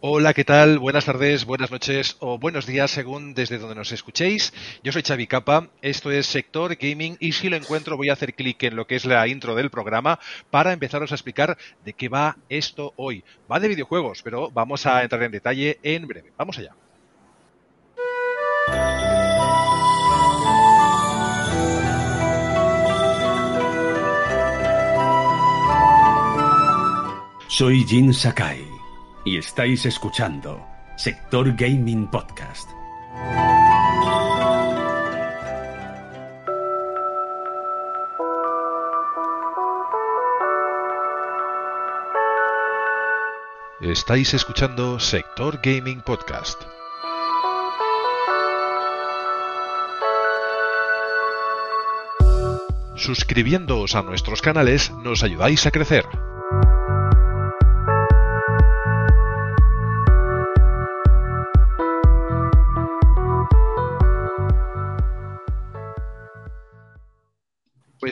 Hola, ¿qué tal? Buenas tardes, buenas noches o buenos días según desde donde nos escuchéis. Yo soy Xavi Capa, esto es Sector Gaming y si lo encuentro voy a hacer clic en lo que es la intro del programa para empezaros a explicar de qué va esto hoy. Va de videojuegos, pero vamos a entrar en detalle en breve. Vamos allá. Soy Jin Sakai y estáis escuchando Sector Gaming Podcast. Estáis escuchando Sector Gaming Podcast. Suscribiéndoos a nuestros canales nos ayudáis a crecer.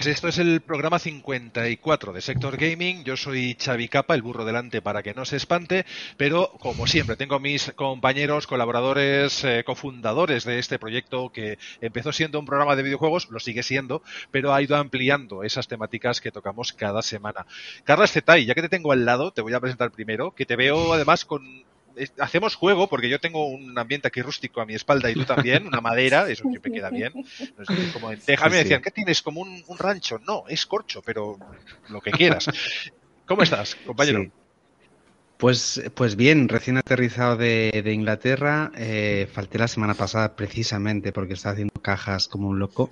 Pues esto es el programa 54 de Sector Gaming. Yo soy Xavi Capa, el burro delante para que no se espante, pero como siempre tengo mis compañeros, colaboradores, eh, cofundadores de este proyecto que empezó siendo un programa de videojuegos, lo sigue siendo, pero ha ido ampliando esas temáticas que tocamos cada semana. Carla Zetay, ya que te tengo al lado, te voy a presentar primero, que te veo además con hacemos juego, porque yo tengo un ambiente aquí rústico a mi espalda y tú también, una madera, eso siempre queda bien. como en Texas me decían, ¿qué tienes? ¿Como un, rancho? No, es corcho, pero lo que quieras. ¿Cómo estás, compañero? Pues, pues bien, recién aterrizado de, Inglaterra. Eh, falté la semana pasada precisamente porque estaba haciendo cajas como un loco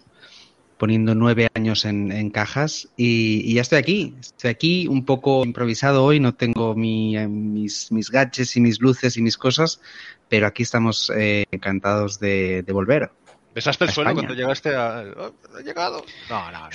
poniendo nueve años en, cajas y, ya estoy aquí. Estoy aquí un poco improvisado hoy, no tengo mis, mis gadgets y mis luces y mis cosas, pero aquí estamos eh, encantados de, volver. ¿Besaste el suelo cuando llegaste a... Oh, ¿Ha llegado? No, no.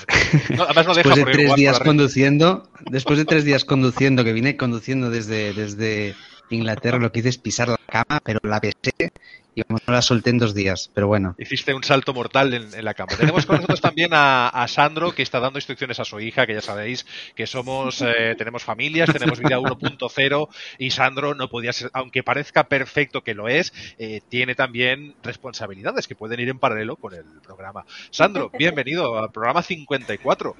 no. Además no deja después de tres días conduciendo, después de tres días conduciendo, que vine conduciendo desde, desde Inglaterra, lo que hice es pisar la cama, pero la besé y no la solté en dos días, pero bueno. Hiciste un salto mortal en, la cama. Tenemos con nosotros también a, Sandro, que está dando instrucciones a su hija, que ya sabéis que somos, eh, tenemos familias, tenemos vida 1.0 y Sandro no podía ser, aunque parezca perfecto que lo es, eh, tiene también responsabilidades que pueden ir en paralelo con el programa. Sandro, bienvenido al programa 54.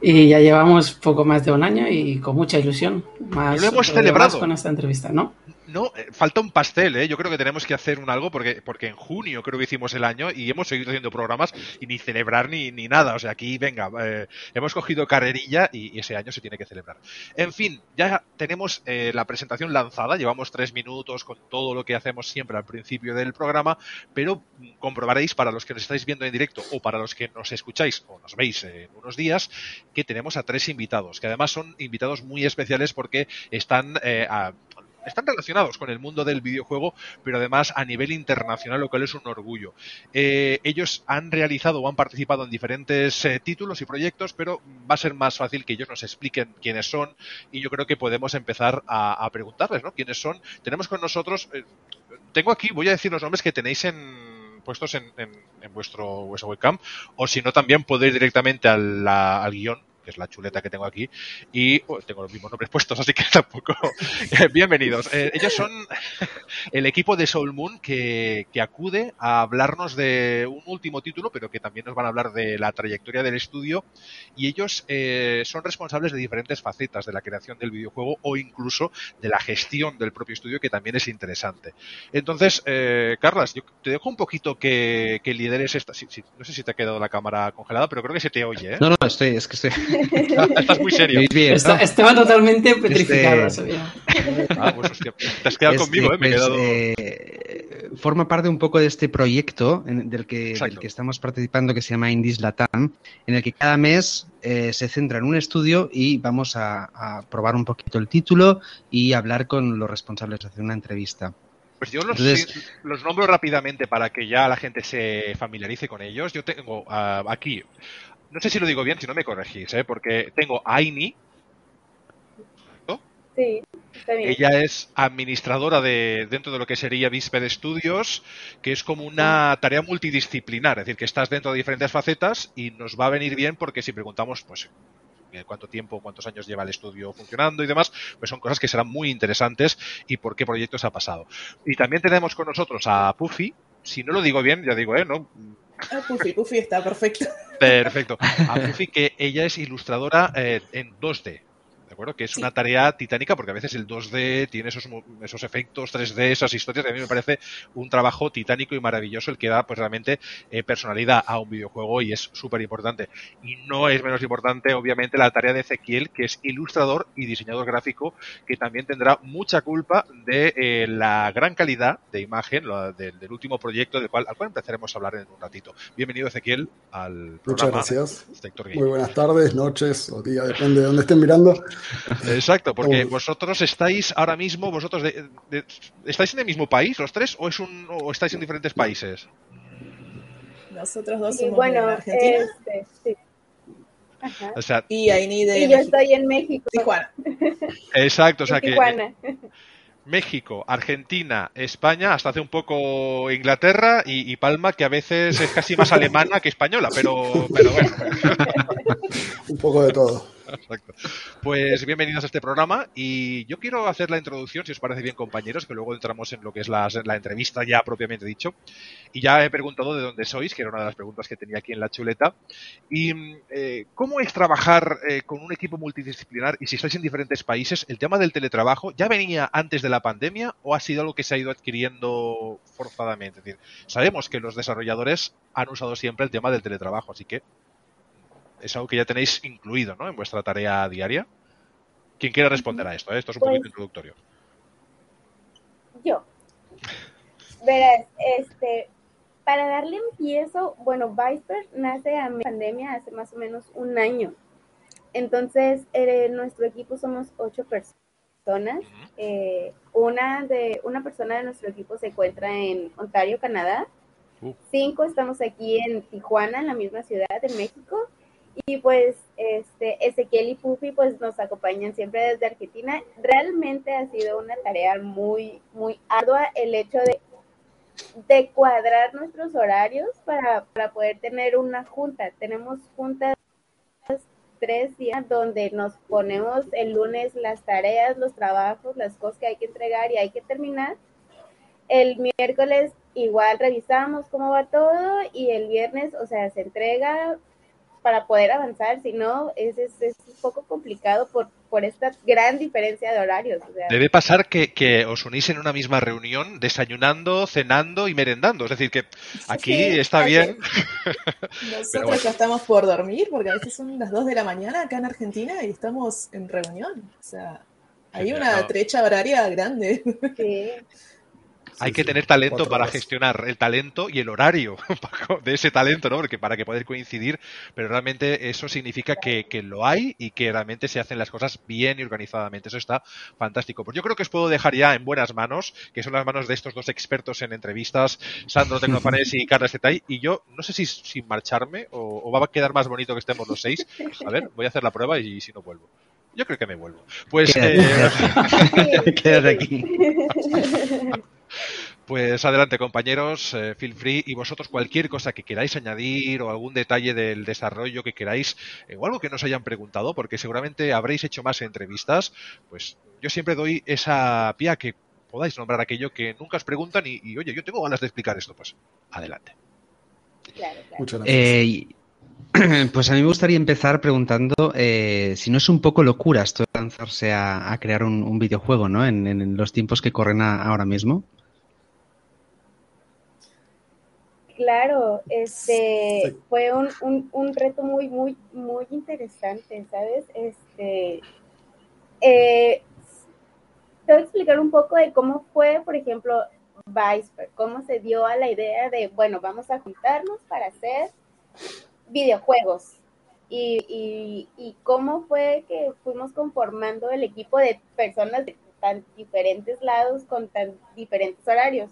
Y ya llevamos poco más de un año y con mucha ilusión. Más, lo hemos celebrado con esta entrevista, ¿no? No, eh, falta un pastel, ¿eh? Yo creo que tenemos que hacer un algo porque, porque en junio creo que hicimos el año y hemos seguido haciendo programas y ni celebrar ni, ni nada. O sea, aquí, venga, eh, hemos cogido carrerilla y, ese año se tiene que celebrar. En fin, ya tenemos eh, la presentación lanzada. Llevamos tres minutos con todo lo que hacemos siempre al principio del programa, pero comprobaréis para los que nos estáis viendo en directo o para los que nos escucháis o nos veis en unos días que tenemos a tres invitados, que además son invitados muy especiales porque están a, están relacionados con el mundo del videojuego, pero además a nivel internacional, lo cual es un orgullo. Eh, ellos han realizado o han participado en diferentes eh, títulos y proyectos, pero va a ser más fácil que ellos nos expliquen quiénes son y yo creo que podemos empezar a, preguntarles, ¿no? ¿Quiénes son? Tenemos con nosotros, eh, tengo aquí, voy a decir los nombres que tenéis en puestos en, vuestro, webcam, o si no también podéis directamente al, al guion que es la chuleta que tengo aquí, y oh, tengo los mismos nombres puestos, así que tampoco. Bienvenidos. Eh, ellos son el equipo de Soul Moon que, acude a hablarnos de un último título, pero que también nos van a hablar de la trayectoria del estudio, y ellos eh, son responsables de diferentes facetas de la creación del videojuego o incluso de la gestión del propio estudio, que también es interesante. Entonces, eh, Carlas, yo te dejo un poquito que, lideres esta. no sé si te ha quedado la cámara congelada, pero creo que se te oye. ¿eh? No, no, estoy, es que estoy. Estás muy serio. estaba totalmente este- petrificado. Ah, pues te has quedado este, conmigo, ¿eh? Me he pues, quedado... eh, forma parte un poco de este proyecto del, que, del que estamos participando que se llama Indies Latam, en el que cada mes eh, se centra en un estudio y vamos a, probar un poquito el título y hablar con los responsables, hacer una entrevista. Pues yo los, los, nombro rápidamente para que ya la gente se familiarice con ellos. Yo tengo uh, aquí no sé si lo digo bien, si no me corregís, ¿eh? porque tengo a Aini. Sí, está bien. Ella es administradora de dentro de lo que sería de Studios, que es como una tarea multidisciplinar, es decir, que estás dentro de diferentes facetas y nos va a venir bien porque si preguntamos, pues eh, cuánto tiempo, cuántos años lleva el estudio funcionando y demás, pues son cosas que serán muy interesantes y por qué proyectos ha pasado. Y también tenemos con nosotros a Puffy, si no lo digo bien, ya digo, ¿eh? ¿no? Ah, Puffy, Puffy está perfecto. Perfecto. A Puffy, que ella es ilustradora eh, en 2D, acuerdo? Que es una tarea titánica porque a veces el 2D tiene esos, esos efectos 3D, esas historias, y a mí me parece un trabajo titánico y maravilloso el que da pues realmente eh, personalidad a un videojuego y es súper importante. Y no es menos importante, obviamente, la tarea de Ezequiel, que es ilustrador y diseñador gráfico, que también tendrá mucha culpa de eh, la gran calidad de imagen del último proyecto del cual, al cual empezaremos a hablar en un ratito. Bienvenido, Ezequiel, al programa. Muchas gracias. Muy buenas tardes, noches o días, depende de dónde estén mirando. Exacto, porque vosotros estáis ahora mismo, vosotros estáis en el mismo país, los tres, o es un, o estáis en diferentes países. Nosotros dos somos bueno, Argentina. Este, sí. O sea, y de yo estoy en México. Tijuana. Exacto, o sea que México, Argentina, España, hasta hace un poco Inglaterra y, Palma, que a veces es casi más alemana que española, pero, pero bueno. un poco de todo. Exacto. Pues bienvenidos a este programa y yo quiero hacer la introducción, si os parece bien compañeros, que luego entramos en lo que es la, entrevista ya propiamente dicho. Y ya he preguntado de dónde sois, que era una de las preguntas que tenía aquí en la chuleta. Y eh, cómo es trabajar eh, con un equipo multidisciplinar y si estáis en diferentes países, el tema del teletrabajo ya venía antes de la pandemia o ha sido algo que se ha ido adquiriendo forzadamente. Es decir, sabemos que los desarrolladores han usado siempre el tema del teletrabajo, así que es algo que ya tenéis incluido ¿no? en vuestra tarea diaria. ¿Quién quiere responder a esto? Eh? Esto es un poquito pues introductorio. Yo. Verás, este, para darle empiezo, bueno, Viper nace a pandemia hace más o menos un año. Entonces, eh, nuestro equipo somos ocho personas. Eh, una de una persona de nuestro equipo se encuentra en Ontario, Canadá. Uh. Cinco estamos aquí en Tijuana, en la misma ciudad de México. Y pues este, Ezequiel y Puffy pues nos acompañan siempre desde Argentina. Realmente ha sido una tarea muy, muy ardua el hecho de, de cuadrar nuestros horarios para, para poder tener una junta. Tenemos juntas tres días donde nos ponemos el lunes las tareas, los trabajos, las cosas que hay que entregar y hay que terminar. El miércoles igual revisamos cómo va todo y el viernes, o sea, se entrega para poder avanzar, si no, es, es, un poco complicado por, por esta gran diferencia de horarios. Debe pasar que, os unís en una misma reunión, desayunando, cenando y merendando. Es decir, que aquí está bien. Nosotros ya estamos por dormir, porque a veces son las 2 de la mañana acá en Argentina y estamos en reunión. O sea, hay una trecha horaria grande. Sí. Hay que tener talento para gestionar el talento y el horario de ese talento, ¿no? Porque para que poder coincidir, pero realmente eso significa que, lo hay y que realmente se hacen las cosas bien y organizadamente. Eso está fantástico. Pues yo creo que os puedo dejar ya en buenas manos, que son las manos de estos dos expertos en entrevistas, Sandro Tecnopanes y Carlos Zetay. Y yo no sé si sin marcharme o, va a quedar más bonito que estemos los seis. A ver, voy a hacer la prueba y si no vuelvo. Yo creo que me vuelvo. Pues. Quédate, eh... aquí. Pues adelante compañeros, eh, feel free y vosotros cualquier cosa que queráis añadir o algún detalle del desarrollo que queráis eh, o algo que nos hayan preguntado, porque seguramente habréis hecho más entrevistas, pues yo siempre doy esa pía que podáis nombrar aquello que nunca os preguntan y, oye, yo tengo ganas de explicar esto, pues adelante. Muchas gracias. Eh, pues a mí me gustaría empezar preguntando si no es un poco locura esto de lanzarse a, crear un, videojuego, ¿no? En, los tiempos que corren ahora mismo. Claro, este fue un, un, un, reto muy, muy, muy interesante, ¿sabes? Este, eh, te voy a explicar un poco de cómo fue, por ejemplo, Vice, cómo se dio a la idea de, bueno, vamos a juntarnos para hacer videojuegos. Y, y, y cómo fue que fuimos conformando el equipo de personas de tan diferentes lados con tan diferentes horarios.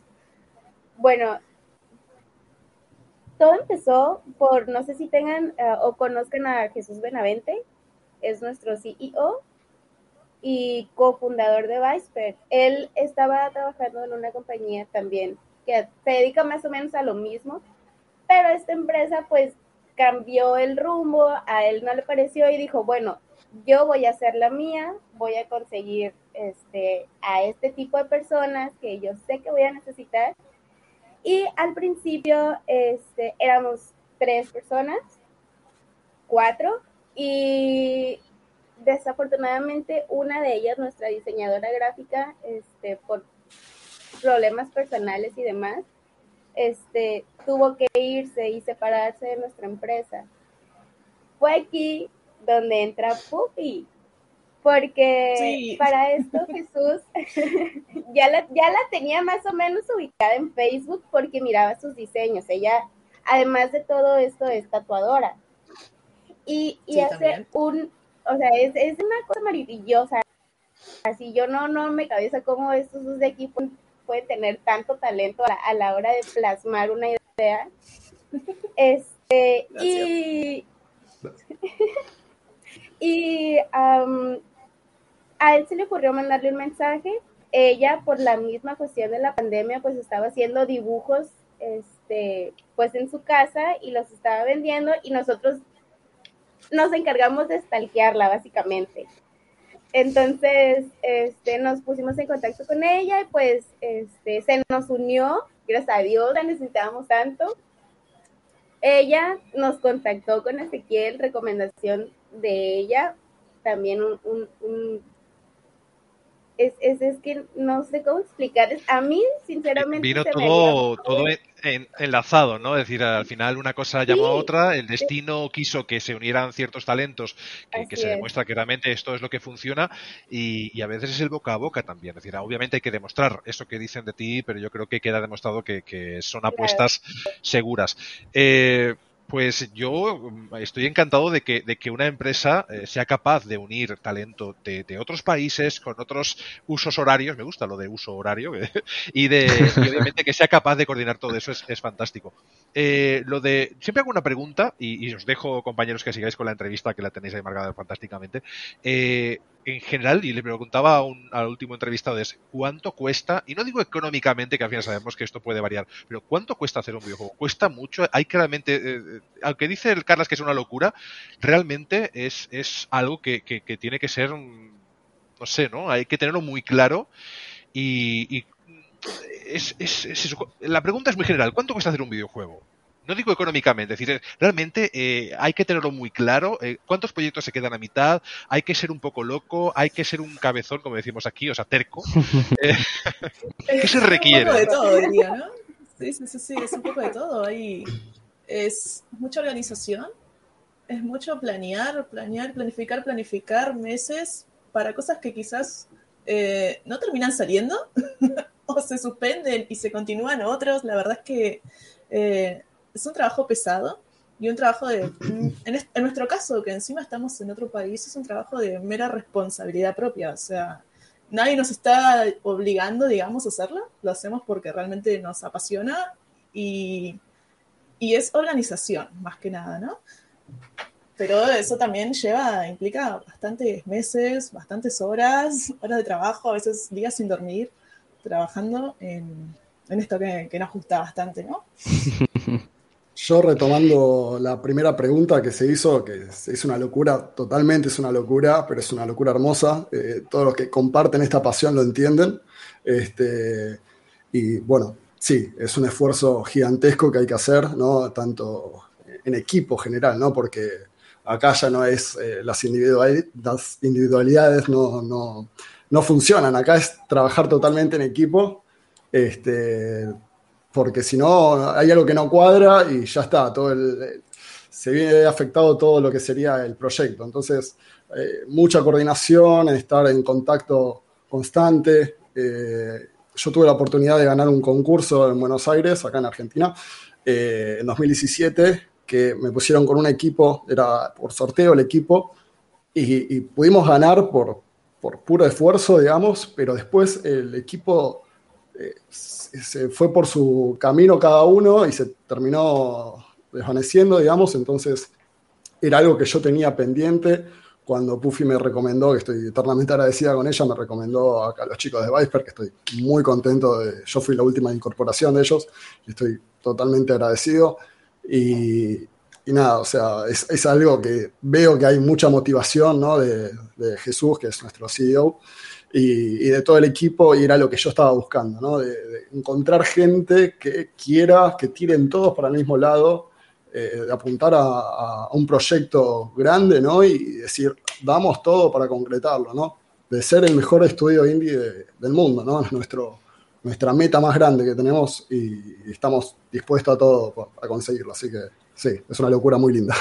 Bueno, todo empezó por, no sé si tengan eh, o conozcan a Jesús Benavente, es nuestro CEO y cofundador de Viceper. Él estaba trabajando en una compañía también que se dedica más o menos a lo mismo, pero esta empresa pues cambió el rumbo, a él no le pareció y dijo, bueno, yo voy a hacer la mía, voy a conseguir este, a este tipo de personas que yo sé que voy a necesitar. Y al principio este, éramos tres personas, cuatro, y desafortunadamente una de ellas, nuestra diseñadora gráfica, este, por problemas personales y demás, este, tuvo que irse y separarse de nuestra empresa. Fue aquí donde entra Puffy, porque para esto Jesús ya, la, ya la tenía más o menos ubicada en Facebook porque miraba sus diseños. Ella, además de todo esto, es tatuadora. Y, y hace un, o sea, es, es, una cosa maravillosa. Así yo no, no me cabeza cómo estos dos equipos pueden tener tanto talento a la, hora de plasmar una idea. Este, y, y a él se le ocurrió mandarle un mensaje. Ella, por la misma cuestión de la pandemia, pues estaba haciendo dibujos este, pues en su casa y los estaba vendiendo y nosotros nos encargamos de stalkearla básicamente. Entonces, este, nos pusimos en contacto con ella y pues este, se nos unió, gracias a Dios, la necesitábamos tanto. Ella nos contactó con Ezequiel, recomendación de ella, también un es, es, es, que no sé cómo explicar. A mí, sinceramente. Vino todo, todo enlazado, ¿no? Es decir, al final una cosa llamó a otra, el destino quiso que se unieran ciertos talentos, que, se demuestra que realmente esto es lo que funciona, y, a veces es el boca a boca también. Es decir, obviamente hay que demostrar eso que dicen de ti, pero yo creo que queda demostrado que, son apuestas seguras. Eh, pues yo mm, estoy encantado de que, de que una empresa eh, sea capaz de unir talento de, otros países con otros usos horarios, me gusta lo de uso horario, y de obviamente que sea capaz de coordinar todo eso es, fantástico. Eh, lo de siempre hago una pregunta y, os dejo compañeros que sigáis con la entrevista que la tenéis ahí marcada fantásticamente. Eh, en general, y le preguntaba al último entrevistado, es cuánto cuesta, y no digo económicamente, que al final sabemos que esto puede variar, pero cuánto cuesta hacer un videojuego. ¿Cuesta mucho? Hay claramente, eh, eh, aunque dice el Carlos que es una locura, realmente es, es algo que, que, tiene que ser, no sé, ¿no? Hay que tenerlo muy claro y, es, es, la pregunta es muy general. ¿Cuánto cuesta hacer un videojuego? No digo económicamente, es decir, realmente eh, hay que tenerlo muy claro, eh, cuántos proyectos se quedan a mitad, hay que ser un poco loco, hay que ser un cabezón, como decimos aquí, o sea, terco. Eh, ¿Qué se requiere? Es un poco de todo, diría, ¿no? Sí, sí, sí, sí, es un poco de todo. Hay, es mucha organización, es mucho planear, planear, planificar, planificar meses para cosas que quizás no terminan saliendo o se suspenden y se continúan otros. La verdad es que es un trabajo pesado y un trabajo de, en, nuestro caso, que encima estamos en otro país, es un trabajo de mera responsabilidad propia. O sea, nadie nos está obligando, digamos, a hacerlo. Lo hacemos porque realmente nos apasiona y, y es organización, más que nada, ¿no? Pero eso también lleva, implica bastantes meses, bastantes horas, horas de trabajo, a veces días sin dormir, trabajando en, en esto que, que nos gusta bastante, ¿no? Yo retomando la primera pregunta que se hizo, que es, una locura, totalmente es una locura, pero es una locura hermosa. Eh, todos los que comparten esta pasión lo entienden. Este, y bueno, sí, es un esfuerzo gigantesco que hay que hacer, ¿no? Tanto en equipo general, ¿no? Porque acá ya no es, eh, las, individualidades, las individualidades no, no, no funcionan. Acá es trabajar totalmente en equipo. Este, porque si no, hay algo que no cuadra y ya está, todo se ve afectado todo lo que sería el proyecto. Entonces, eh, mucha coordinación, estar en contacto constante. Eh, yo tuve la oportunidad de ganar un concurso en Buenos Aires, acá en Argentina, eh, en 2017, que me pusieron con un equipo, era por sorteo el equipo, y, y pudimos ganar por, por puro esfuerzo, digamos, pero después el equipo se fue por su camino cada uno y se terminó desvaneciendo, digamos, entonces era algo que yo tenía pendiente. Cuando Puffy me recomendó, que estoy eternamente agradecida con ella, me recomendó a los chicos de Viper, que estoy muy contento de, yo fui la última incorporación de ellos y estoy totalmente agradecido. Y nada, o sea, es, algo que veo que hay mucha motivación ¿no? de, Jesús, que es nuestro CEO, y, de todo el equipo, y era lo que yo estaba buscando, ¿no? de, encontrar gente que quiera, que tiren todos para el mismo lado, eh, de apuntar a, un proyecto grande ¿no? y decir, damos todo para concretarlo, ¿no? de ser el mejor estudio indie del mundo, ¿no? es nuestro, nuestra meta más grande que tenemos y, estamos dispuestos a todo a conseguirlo, así que sí, es una locura muy linda.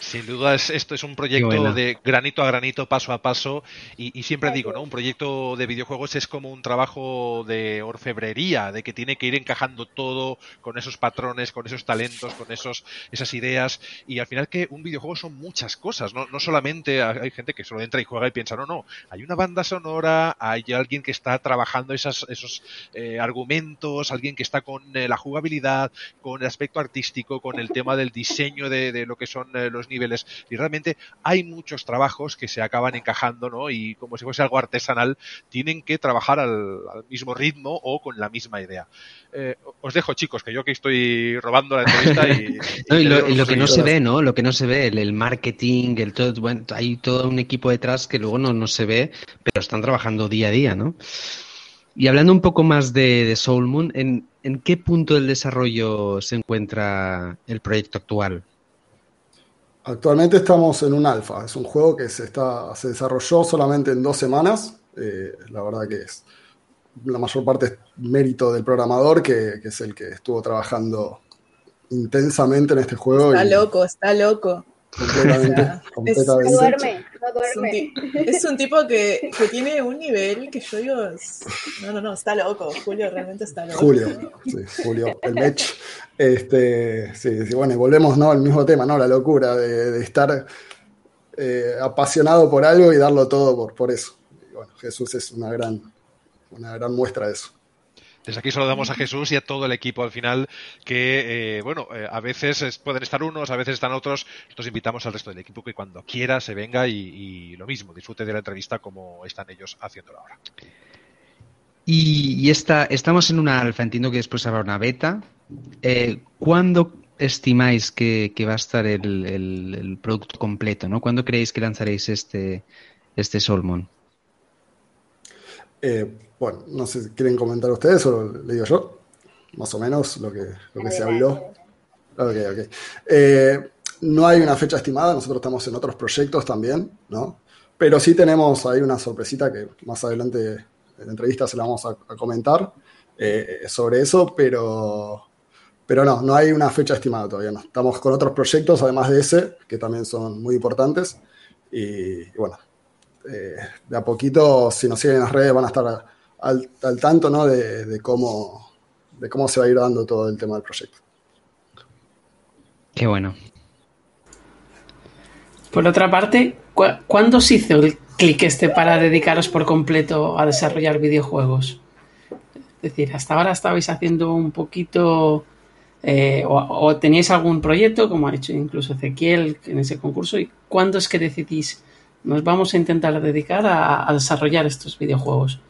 Sin duda, esto es un proyecto de granito a granito, paso a paso. Y, siempre digo, ¿no? Un proyecto de videojuegos es como un trabajo de orfebrería, de que tiene que ir encajando todo con esos patrones, con esos talentos, con esos, esas ideas. Y al final que un videojuego son muchas cosas, ¿no? No solamente hay gente que solo entra y juega y piensa, no, no. Hay una banda sonora, hay alguien que está trabajando esas, esos eh, argumentos, alguien que está con eh, la jugabilidad, con el aspecto artístico, con el tema del diseño de, de lo que son eh, los niveles. Y realmente hay muchos trabajos que se acaban encajando, ¿no? Y como si fuese algo artesanal, tienen que trabajar al, mismo ritmo o con la misma idea. Eh, os dejo, chicos, que yo que estoy robando la entrevista y. lo, que no se ve, ¿no? Lo que no se ve, el, marketing, el todo, bueno, hay todo un equipo detrás que luego no, no se ve, pero están trabajando día a día, ¿no? Y hablando un poco más de, de Soul Moon, ¿en, ¿en, qué punto del desarrollo se encuentra el proyecto actual? Actualmente estamos en un alfa. Es un juego que se, está, se desarrolló solamente en dos semanas. Eh, la verdad que es la mayor parte es mérito del programador, que, es el que estuvo trabajando intensamente en este juego. Está loco, está loco. Completamente. completamente. no duerme, no duerme. Es un, tipo que, que, tiene un nivel que yo digo, no, no, no, está loco. Julio realmente está loco. Julio, sí, Julio, el Mech. Este, sí, sí, bueno, y volvemos ¿no? al mismo tema, ¿no? La locura de, de estar eh, apasionado por algo y darlo todo por, por eso. Y bueno, Jesús es una gran, una gran muestra de eso. Desde aquí saludamos a Jesús y a todo el equipo al final, que, eh, bueno, eh, a veces pueden estar unos, a veces están otros. Nosotros invitamos al resto del equipo que cuando quiera se venga y, lo mismo, disfrute de la entrevista como están ellos haciéndolo ahora. Y, estamos en una alfa, entiendo que después habrá una beta. Eh, ¿Cuándo estimáis que, va a estar el, producto completo? ¿no? ¿Cuándo creéis que lanzaréis este, este Solmon? Eh, bueno, no sé si quieren comentar ustedes o le digo yo, más o menos lo que, lo que se habló. Ok, ok. Eh, no hay una fecha estimada, nosotros estamos en otros proyectos también, ¿no? Pero sí tenemos ahí una sorpresita que más adelante en la entrevista se la vamos a, comentar eh, sobre eso, pero, pero no, no hay una fecha estimada todavía, no. Estamos con otros proyectos, además de ese, que también son muy importantes. Y, bueno, eh, de a poquito, si nos siguen en las redes, van a estar al, tanto ¿no? de, cómo, de cómo se va a ir dando todo el tema del proyecto. Qué bueno. Por otra parte, ¿cuándo se hizo el clic este para dedicaros por completo a desarrollar videojuegos? Es decir, hasta ahora estabais haciendo un poquito eh, o, teníais algún proyecto, como ha dicho incluso Ezequiel en ese concurso, y cuándo es que decidís nos vamos a intentar dedicar a desarrollar estos videojuegos?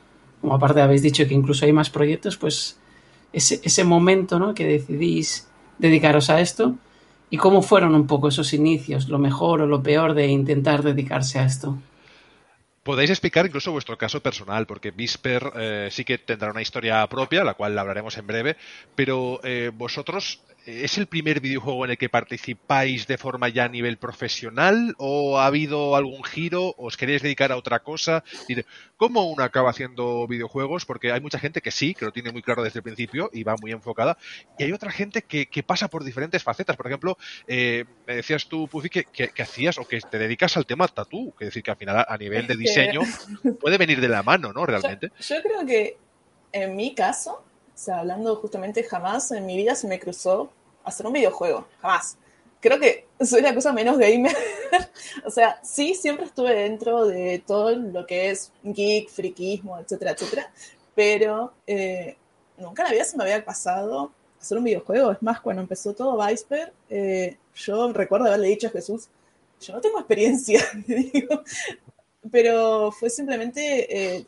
como aparte habéis dicho que incluso hay más proyectos, pues ese, ese momento ¿no? que decidís dedicaros a esto y cómo fueron un poco esos inicios, lo mejor o lo peor de intentar dedicarse a esto. Podéis explicar incluso vuestro caso personal, porque Visper eh, sí que tendrá una historia propia, la cual hablaremos en breve, pero eh, vosotros ¿Es el primer videojuego en el que participáis de forma ya a nivel profesional o ha habido algún giro? ¿Os queréis dedicar a otra cosa? ¿Cómo uno acaba haciendo videojuegos? Porque hay mucha gente que sí, que lo tiene muy claro desde el principio y va muy enfocada. Y hay otra gente que, pasa por diferentes facetas. Por ejemplo, eh, me decías tú, Puffy, que, hacías o que te dedicas al tema tatú. Que decir que al final a nivel de diseño puede venir de la mano, ¿no? Realmente. yo creo que en mi caso, o sea, hablando justamente jamás en mi vida se me cruzó hacer un videojuego, jamás. Creo que soy la cosa menos gamer. o sea, sí, siempre estuve dentro de todo lo que es geek, friquismo, etcétera, etcétera. Pero eh, nunca en se me había pasado hacer un videojuego. Es más, cuando empezó todo Viceper, eh, yo recuerdo haberle dicho a Jesús, yo no tengo experiencia. Pero fue simplemente eh,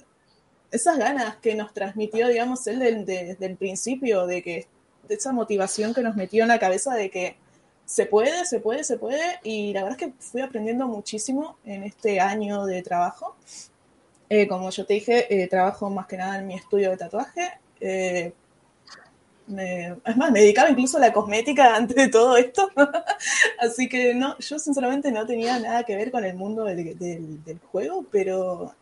esas ganas que nos transmitió, digamos, él desde el principio, de que esa motivación que nos metió en la cabeza de que se puede, se puede, se puede. Y la verdad es que fui aprendiendo muchísimo en este año de trabajo. Eh, como yo te dije, eh, trabajo más que nada en mi estudio de tatuaje. Eh, me, es más, me dedicaba incluso a la cosmética antes de todo esto. Así que no, yo sinceramente no tenía nada que ver con el mundo del, del, del juego, pero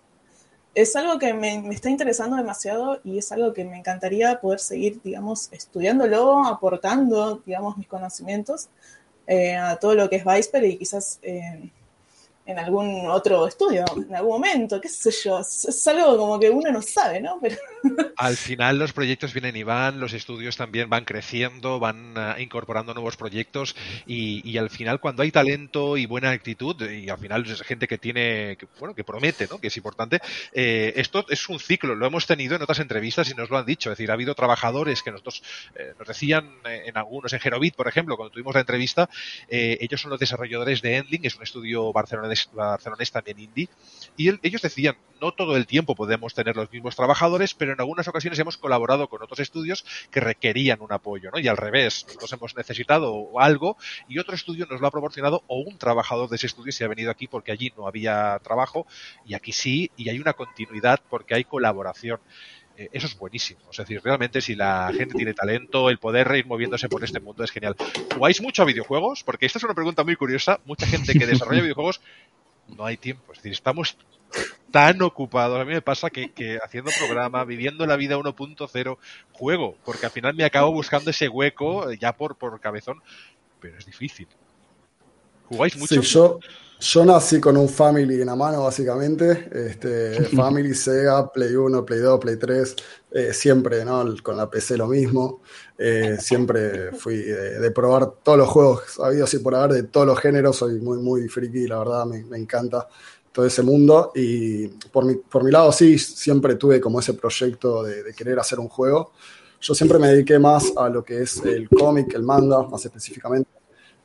es algo que me, está interesando demasiado y es algo que me encantaría poder seguir, digamos, estudiándolo, aportando, digamos, mis conocimientos eh, a todo lo que es Viper y quizás eh, en algún otro estudio, en algún momento, qué sé yo. Es, algo como que uno no sabe, ¿no? Pero... Al final los proyectos vienen y van, los estudios también van creciendo, van uh, incorporando nuevos proyectos y, y, al final cuando hay talento y buena actitud y al final es gente que tiene, que, bueno, que promete, ¿no? Que es importante, eh, esto es un ciclo, lo hemos tenido en otras entrevistas y nos lo han dicho, es decir, ha habido trabajadores que nosotros eh, nos decían eh, en algunos, en Gerobit, por ejemplo, cuando tuvimos la entrevista, ellos son los desarrolladores de Endling, es un estudio barcelonés barcelonés también indie, y ellos decían, no todo el tiempo podemos tener los mismos trabajadores, pero en algunas ocasiones hemos colaborado con otros estudios que requerían un apoyo, ¿no? Y al revés, nosotros hemos necesitado algo y otro estudio nos lo ha proporcionado o un trabajador de ese estudio se ha venido aquí porque allí no había trabajo y aquí sí, y hay una continuidad porque hay colaboración eso es buenísimo. Es decir, realmente si la gente tiene talento, el poder ir moviéndose por este mundo es genial. ¿Jugáis mucho a videojuegos? Porque esta es una pregunta muy curiosa. Mucha gente que desarrolla videojuegos no hay tiempo. Es decir, estamos tan ocupados. A mí me pasa que, que haciendo programa, viviendo la vida 1.0, juego, porque al final me acabo buscando ese hueco ya por, por cabezón, pero es difícil. ¿Jugáis mucho? Sí, yo, yo nací con un Family en la mano, básicamente. Este, family, Sega, Play 1, Play 2, Play 3. Eh, siempre, ¿no? Con la PC lo mismo. Eh, siempre fui de, de, probar todos los juegos habidos y por haber de todos los géneros. Soy muy, muy friki, la verdad, me, me encanta todo ese mundo. Y por mi, por mi lado, sí, siempre tuve como ese proyecto de, de querer hacer un juego. Yo siempre me dediqué más a lo que es el cómic, el manga, más específicamente.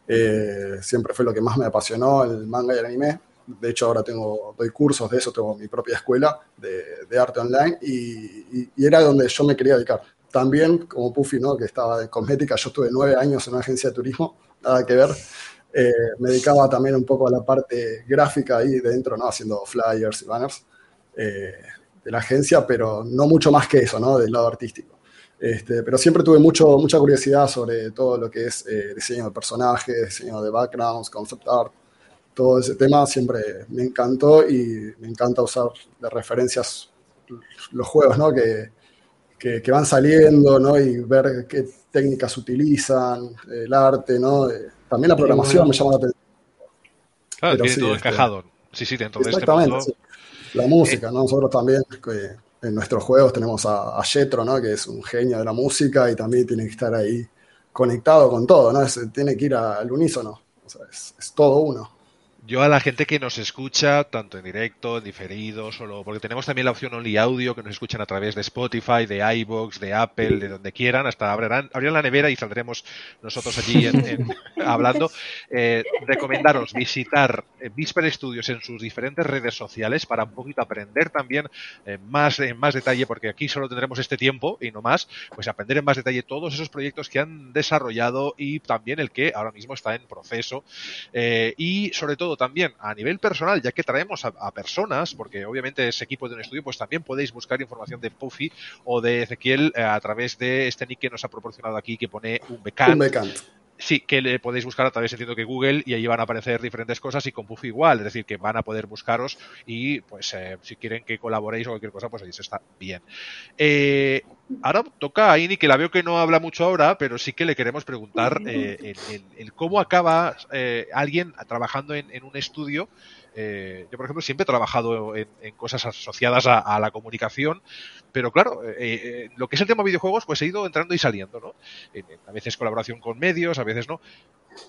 Eh, siempre fue lo que más me apasionó, el manga y el anime. De hecho, ahora tengo, doy cursos de eso, tengo mi propia escuela de, de arte online y, era donde yo me quería dedicar. También, como Puffy, ¿no? que estaba en cosmética, yo estuve nueve años en una agencia de turismo, nada que ver. Eh, me dedicaba también un poco a la parte gráfica ahí dentro, ¿no? haciendo flyers y banners eh, de la agencia, pero no mucho más que eso, ¿no? del lado artístico. Este, pero siempre tuve mucho, mucha curiosidad sobre todo lo que es eh, diseño de personajes, diseño de backgrounds, concept art, todo ese tema siempre me encantó y me encanta usar de referencias los juegos ¿no? que, que, que, van saliendo ¿no? y ver qué técnicas utilizan, el arte, ¿no? también la programación me llama la atención. Claro, pero tiene sí, todo este, encajado. Sí, sí, dentro exactamente, de este mundo. Sí. La música, ¿no? Nosotros también, que en nuestros juegos tenemos a, a ¿no? que es un genio de la música y también tiene que estar ahí conectado con todo, ¿no? Es, tiene que ir al unísono, o sea, es, todo uno. Yo a la gente que nos escucha, tanto en directo, en diferido, solo, porque tenemos también la opción Only Audio, que nos escuchan a través de Spotify, de iBox, de Apple, de donde quieran, hasta abrirán, abrirán la nevera y saldremos nosotros allí en, en, hablando. Eh, recomendaros visitar eh, Visper Studios en sus diferentes redes sociales para un poquito aprender también eh, más en más detalle, porque aquí solo tendremos este tiempo y no más, pues aprender en más detalle todos esos proyectos que han desarrollado y también el que ahora mismo está en proceso. Eh, y sobre todo también a nivel personal, ya que traemos a, personas, porque obviamente es equipo de un estudio, pues también podéis buscar información de Puffy o de Ezequiel eh, a través de este nick que nos ha proporcionado aquí que pone un becant. Un becant. Sí, que le podéis buscar a través, entiendo que Google, y allí van a aparecer diferentes cosas y con Puffy igual, es decir, que van a poder buscaros y pues eh, si quieren que colaboréis o cualquier cosa, pues ahí se está bien. Eh, ahora toca a Ini, que la veo que no habla mucho ahora, pero sí que le queremos preguntar eh, el, el, el, cómo acaba eh, alguien trabajando en, en un estudio eh, yo, por ejemplo, siempre he trabajado en, en cosas asociadas a, a, la comunicación, pero claro, eh, eh, lo que es el tema videojuegos, pues he ido entrando y saliendo, ¿no? a veces colaboración con medios, a veces no.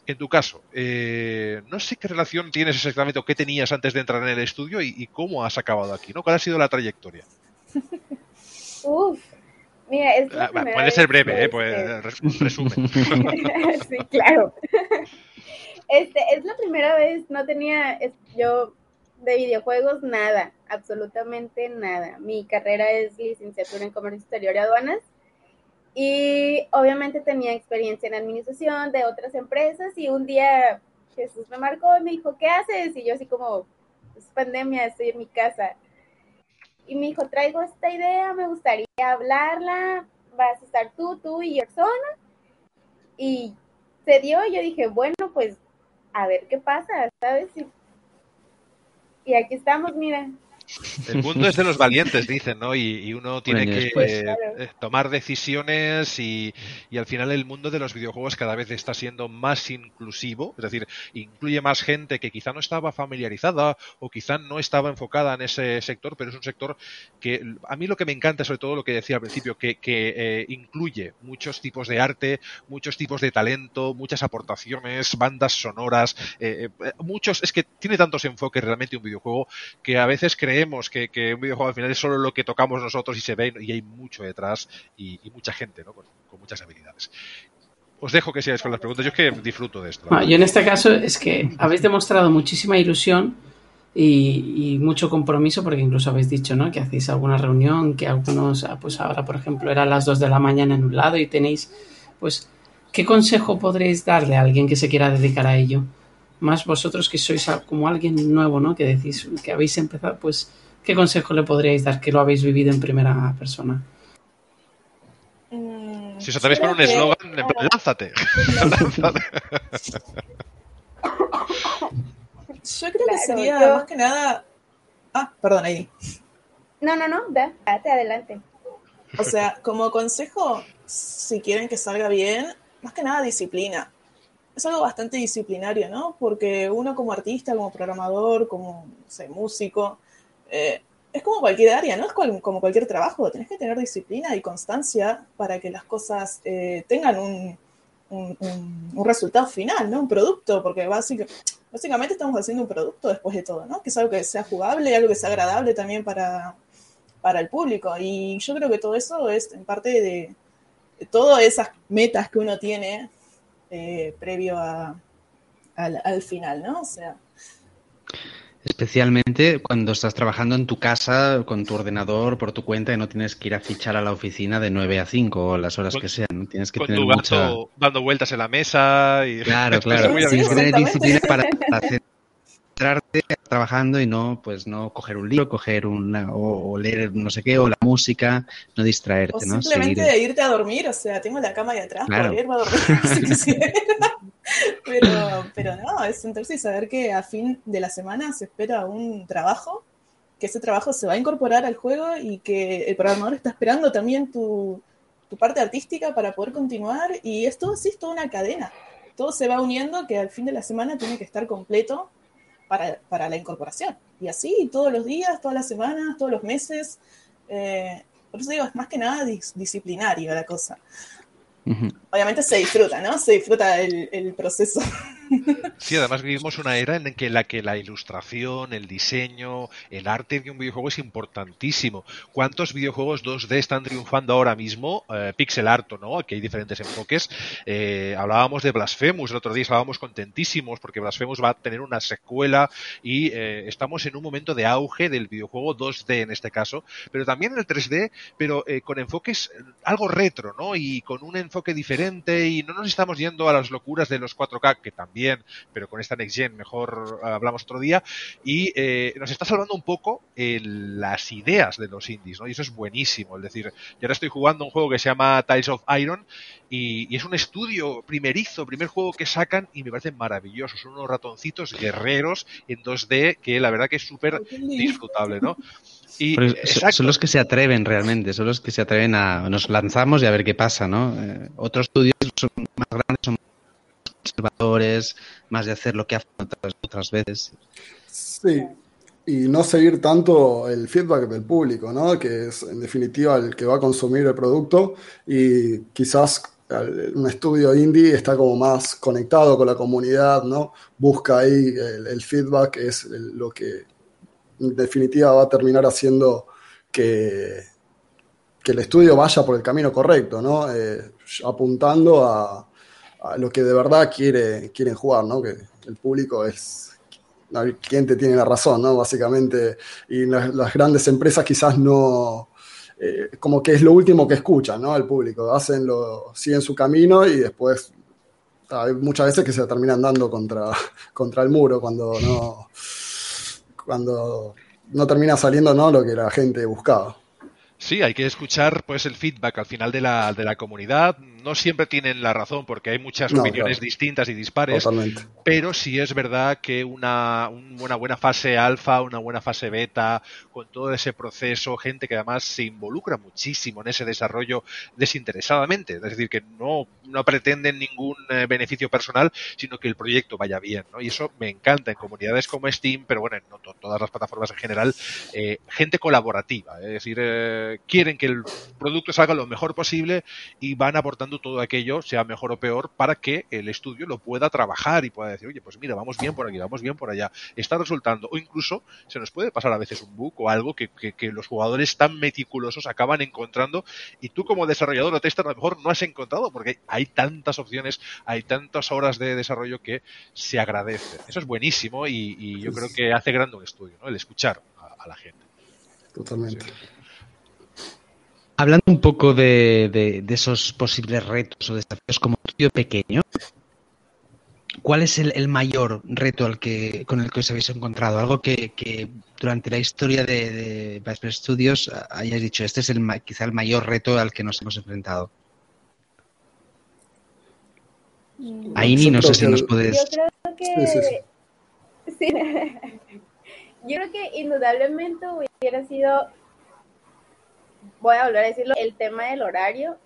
En tu caso, eh, no sé qué relación tienes exactamente o qué tenías antes de entrar en el estudio y, y cómo has acabado aquí, ¿no? ¿Cuál ha sido la trayectoria? Uf, Mira, es ah, puede ser breve, ¿eh? Pues, resumen. sí, claro. Este, es la primera vez, no tenía yo de videojuegos nada, absolutamente nada. Mi carrera es licenciatura en Comercio Exterior y Aduanas Y obviamente tenía experiencia en administración de otras empresas y un día Jesús me marcó y me dijo, ¿qué haces? Y yo así como, es pandemia, estoy en mi casa. Y me dijo, traigo esta idea, me gustaría hablarla, vas a estar tú, tú y persona. Y se dio, yo dije, bueno, pues a ver qué pasa, ¿sabes? Y, y aquí estamos, mira. El mundo es de los valientes, dicen, ¿no? Y, uno tiene que eh, tomar decisiones y, al final el mundo de los videojuegos cada vez está siendo más inclusivo, es decir, incluye más gente que quizá no estaba familiarizada o quizá no estaba enfocada en ese sector, pero es un sector que a mí lo que me encanta, sobre todo lo que decía al principio, que, eh, incluye muchos tipos de arte, muchos tipos de talento, muchas aportaciones, bandas sonoras, eh, muchos, es que tiene tantos enfoques realmente un videojuego que a veces creemos creemos que, un videojuego al final es solo lo que tocamos nosotros y se ve y hay mucho detrás y, mucha gente ¿no? con, muchas habilidades. Os dejo que sigáis con las preguntas. Yo es que disfruto de esto. yo en este caso es que habéis demostrado muchísima ilusión y, mucho compromiso porque incluso habéis dicho ¿no? que hacéis alguna reunión, que algunos, ah, pues ahora por ejemplo eran las 2 de la mañana en un lado y tenéis, pues, ¿qué consejo podréis darle a alguien que se quiera dedicar a ello? Más vosotros que sois como alguien nuevo, ¿no? Que decís que habéis empezado, pues, ¿qué consejo le podríais dar que lo habéis vivido en primera persona? Mm, si os atrevéis con un eslogan, lánzate. Yo creo que sería más que nada. Ah, perdón, ahí. No, no, no, date adelante. O sea, como consejo, si quieren que salga bien, más que nada disciplina es algo bastante disciplinario, ¿no? Porque uno como artista, como programador, como músico, eh, es como cualquier área, ¿no? Es como cualquier trabajo, tenés que tener disciplina y constancia para que las cosas eh, tengan un, resultado final, ¿no? Un producto, porque básicamente estamos haciendo un producto después de todo, ¿no? Que es algo que sea jugable, algo que sea agradable también para, para el público. Y yo creo que todo eso es en parte de todas esas metas que uno tiene eh, previo al, final, ¿no? O sea. Especialmente cuando estás trabajando en tu casa con tu ordenador por tu cuenta y no tienes que ir a fichar a la oficina de 9 a 5 o las horas que sean. ¿no? Tienes que tener tu dando vueltas en la mesa. Y... Claro, claro. Tienes que tener disciplina para hacer trabajando y no pues no coger un libro, coger una o, leer no sé qué o la música, no distraerte, o ¿no? Simplemente irte a dormir, o sea, tengo la cama ahí atrás, claro. irme a dormir si pero, pero no, es entonces saber que a fin de la semana se espera un trabajo, que ese trabajo se va a incorporar al juego y que el programador está esperando también tu, tu parte artística para poder continuar y esto sí es toda una cadena. Todo se va uniendo que al fin de la semana tiene que estar completo para, la incorporación. Y así todos los días, todas las semanas, todos los meses. Eh, por eso digo, es más que nada disciplinario la cosa. Obviamente se disfruta, ¿no? Se disfruta el, proceso. Sí, además vivimos una era en que la que la ilustración, el diseño, el arte de un videojuego es importantísimo. ¿Cuántos videojuegos 2D están triunfando ahora mismo? Eh, pixel art, ¿no? Aquí hay diferentes enfoques. Eh, hablábamos de Blasphemous, el otro día estábamos contentísimos porque Blasphemous va a tener una secuela y eh, estamos en un momento de auge del videojuego 2D en este caso, pero también en el 3D, pero con enfoques algo retro, ¿no? Y con un enfoque enfoque diferente y no nos estamos yendo a las locuras de los 4K, que también, pero con esta Next Gen mejor hablamos otro día, y eh, nos está salvando un poco las ideas de los indies, ¿no? Y eso es buenísimo, es decir, yo ahora estoy jugando un juego que se llama Tiles of Iron y, es un estudio primerizo, primer juego que sacan y me parece maravilloso, son unos ratoncitos guerreros en 2D que la verdad que es súper disfrutable, ¿no? son los que se atreven realmente, son los que se atreven a. Nos lanzamos y a ver qué pasa, ¿no? Eh, otros estudios son más grandes, son más conservadores, más de hacer lo que hacen otras, otras veces. Sí, y no seguir tanto el feedback del público, ¿no? Que es en definitiva el que va a consumir el producto y quizás un estudio indie está como más conectado con la comunidad, ¿no? Busca ahí el, el feedback, es lo que definitiva va a terminar haciendo que, que el estudio vaya por el camino correcto, ¿no? Eh, apuntando a, lo que de verdad quiere, quieren jugar, ¿no? Que el público es quien te tiene la razón, ¿no? Básicamente, y las, grandes empresas quizás no, eh, como que es lo último que escuchan, ¿no? El público, hacen lo, siguen su camino y después hay muchas veces que se terminan dando contra, contra el muro cuando no, cuando no termina saliendo ¿no? lo que la gente buscaba. Sí, hay que escuchar pues el feedback al final de la, de la comunidad. No siempre tienen la razón porque hay muchas No, opiniones claro. distintas y dispares, Totalmente. pero sí es verdad que una, un- una buena fase alfa, una buena fase beta, con todo ese proceso, gente que además se involucra muchísimo en ese desarrollo desinteresadamente, es decir, que no, no pretenden ningún eh, beneficio personal, sino que el proyecto vaya bien, ¿no? Y eso me encanta en comunidades como Steam, pero bueno, en no to- todas las plataformas en general, eh, gente colaborativa, es decir, eh, quieren que el producto salga lo mejor posible y van aportando todo aquello, sea mejor o peor, para que el estudio lo pueda trabajar y pueda decir, oye, pues mira, vamos bien por aquí, vamos bien por allá, está resultando, o incluso se nos puede pasar a veces un bug o algo que, que- que los jugadores tan meticulosos acaban encontrando y tú como desarrollador o tester a lo mejor no has encontrado porque hay tantas opciones, hay tantas horas de desarrollo que se agradece. Eso es buenísimo y, y yo creo que hace grande un estudio, ¿no? El escuchar a, a la gente. Totalmente. Hablando un poco de, de- de esos posibles retos o desafíos como tuyo pequeño, ¿cuál es el, el mayor reto al que, con el que os habéis encontrado? Algo que, que durante la historia de, de Studios hayáis dicho, este es el, ma- quizá el mayor reto al que nos hemos enfrentado. Aini, Yo no sé si nos puedes... Yo creo que. Sí, sí, sí. Yo creo que indudablemente hubiera sido. Voy a volver a decirlo: el tema del horario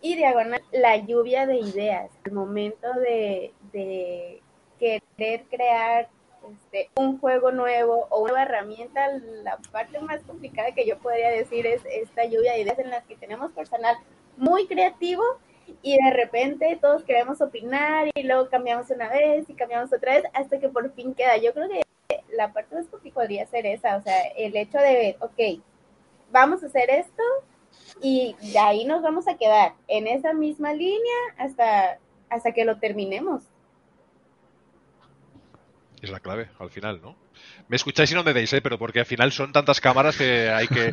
y diagonal, la lluvia de ideas. El momento de, de querer crear este, un juego nuevo o una nueva herramienta, la parte más complicada que yo podría decir es esta lluvia de ideas en las que tenemos personal muy creativo y de repente todos queremos opinar y luego cambiamos una vez y cambiamos otra vez hasta que por fin queda. Yo creo que la parte más complicada podría ser esa, o sea, el hecho de ver, ok, vamos a hacer esto y de ahí nos vamos a quedar en esa misma línea hasta, hasta que lo terminemos. Es la clave al final, ¿no? Me escucháis y no me veis, ¿eh? pero porque al final son tantas cámaras que hay que.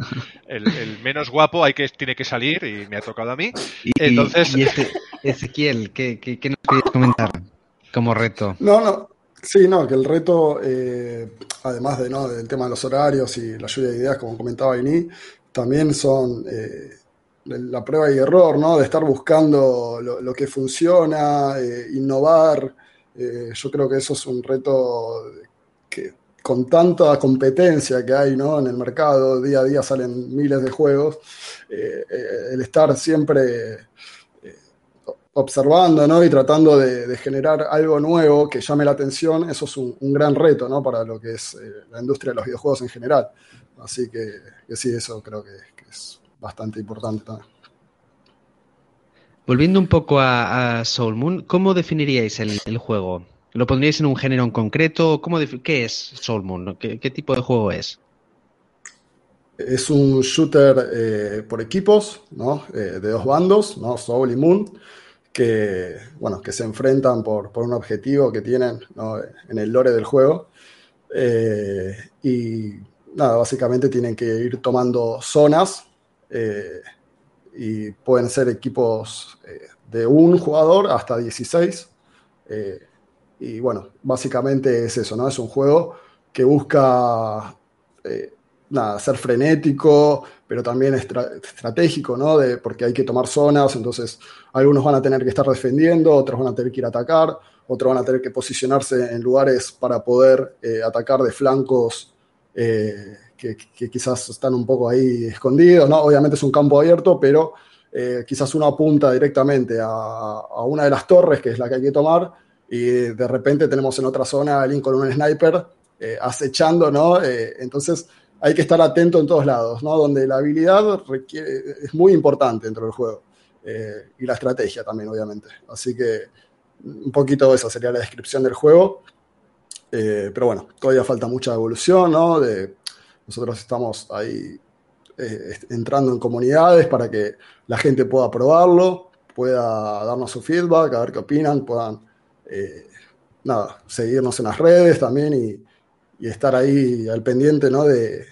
El, el menos guapo hay que, tiene que salir y me ha tocado a mí. Y, Entonces- y Ezequiel, ¿qué, qué, qué nos querías comentar como reto? No, no. Sí, no, que el reto, eh, además de, ¿no? del tema de los horarios y la lluvia de ideas, como comentaba Ini, también son eh, la prueba y error, ¿no? De estar buscando lo, que funciona, eh, innovar. Yo creo que eso es un reto que con tanta competencia que hay, ¿no? En el mercado, día a día salen miles de juegos, el estar siempre observando ¿no? y tratando de, de generar algo nuevo que llame la atención, eso es un, un gran reto ¿no? para lo que es eh, la industria de los videojuegos en general. Así que, que sí, eso creo que, que es bastante importante también. Volviendo un poco a, a Soul Moon, ¿cómo definiríais el, el juego? ¿Lo pondríais en un género en concreto? ¿Cómo ¿Qué es Soul Moon? ¿Qué, qué tipo de juego es? Es un shooter eh, por equipos, ¿no? Eh, de dos bandos, ¿no? Soul y Moon, que, bueno, que se enfrentan por, por un objetivo que tienen en el lore del juego. Eh, y nada, básicamente tienen que ir tomando zonas eh, y pueden ser equipos eh, de un jugador hasta 16. eh, y bueno, básicamente es eso, ¿no? Es un juego que busca nada, ser frenético, pero también estra- estratégico, ¿no? Porque hay que tomar zonas, entonces algunos van a tener que estar defendiendo, otros van a tener que ir a atacar, otros van a tener que posicionarse en lugares para poder eh, atacar de flancos eh, que, quizás están un poco ahí escondidos, ¿no? Obviamente es un campo abierto, pero eh, quizás uno apunta directamente a, una de las torres, que es la que hay que tomar, y de repente tenemos en otra zona a alguien con un sniper acechando, ¿no? Entonces hay que estar atento en todos lados, ¿no? Donde la habilidad requiere, es muy importante dentro del juego. Eh, y la estrategia también, obviamente. Así que un poquito esa sería la descripción del juego. Eh, pero bueno, todavía falta mucha evolución, ¿no? Nosotros estamos ahí eh, entrando en comunidades para que la gente pueda probarlo, pueda darnos su feedback, a ver qué opinan, puedan eh, nada, seguirnos en las redes también y, y estar ahí al pendiente ¿no? de,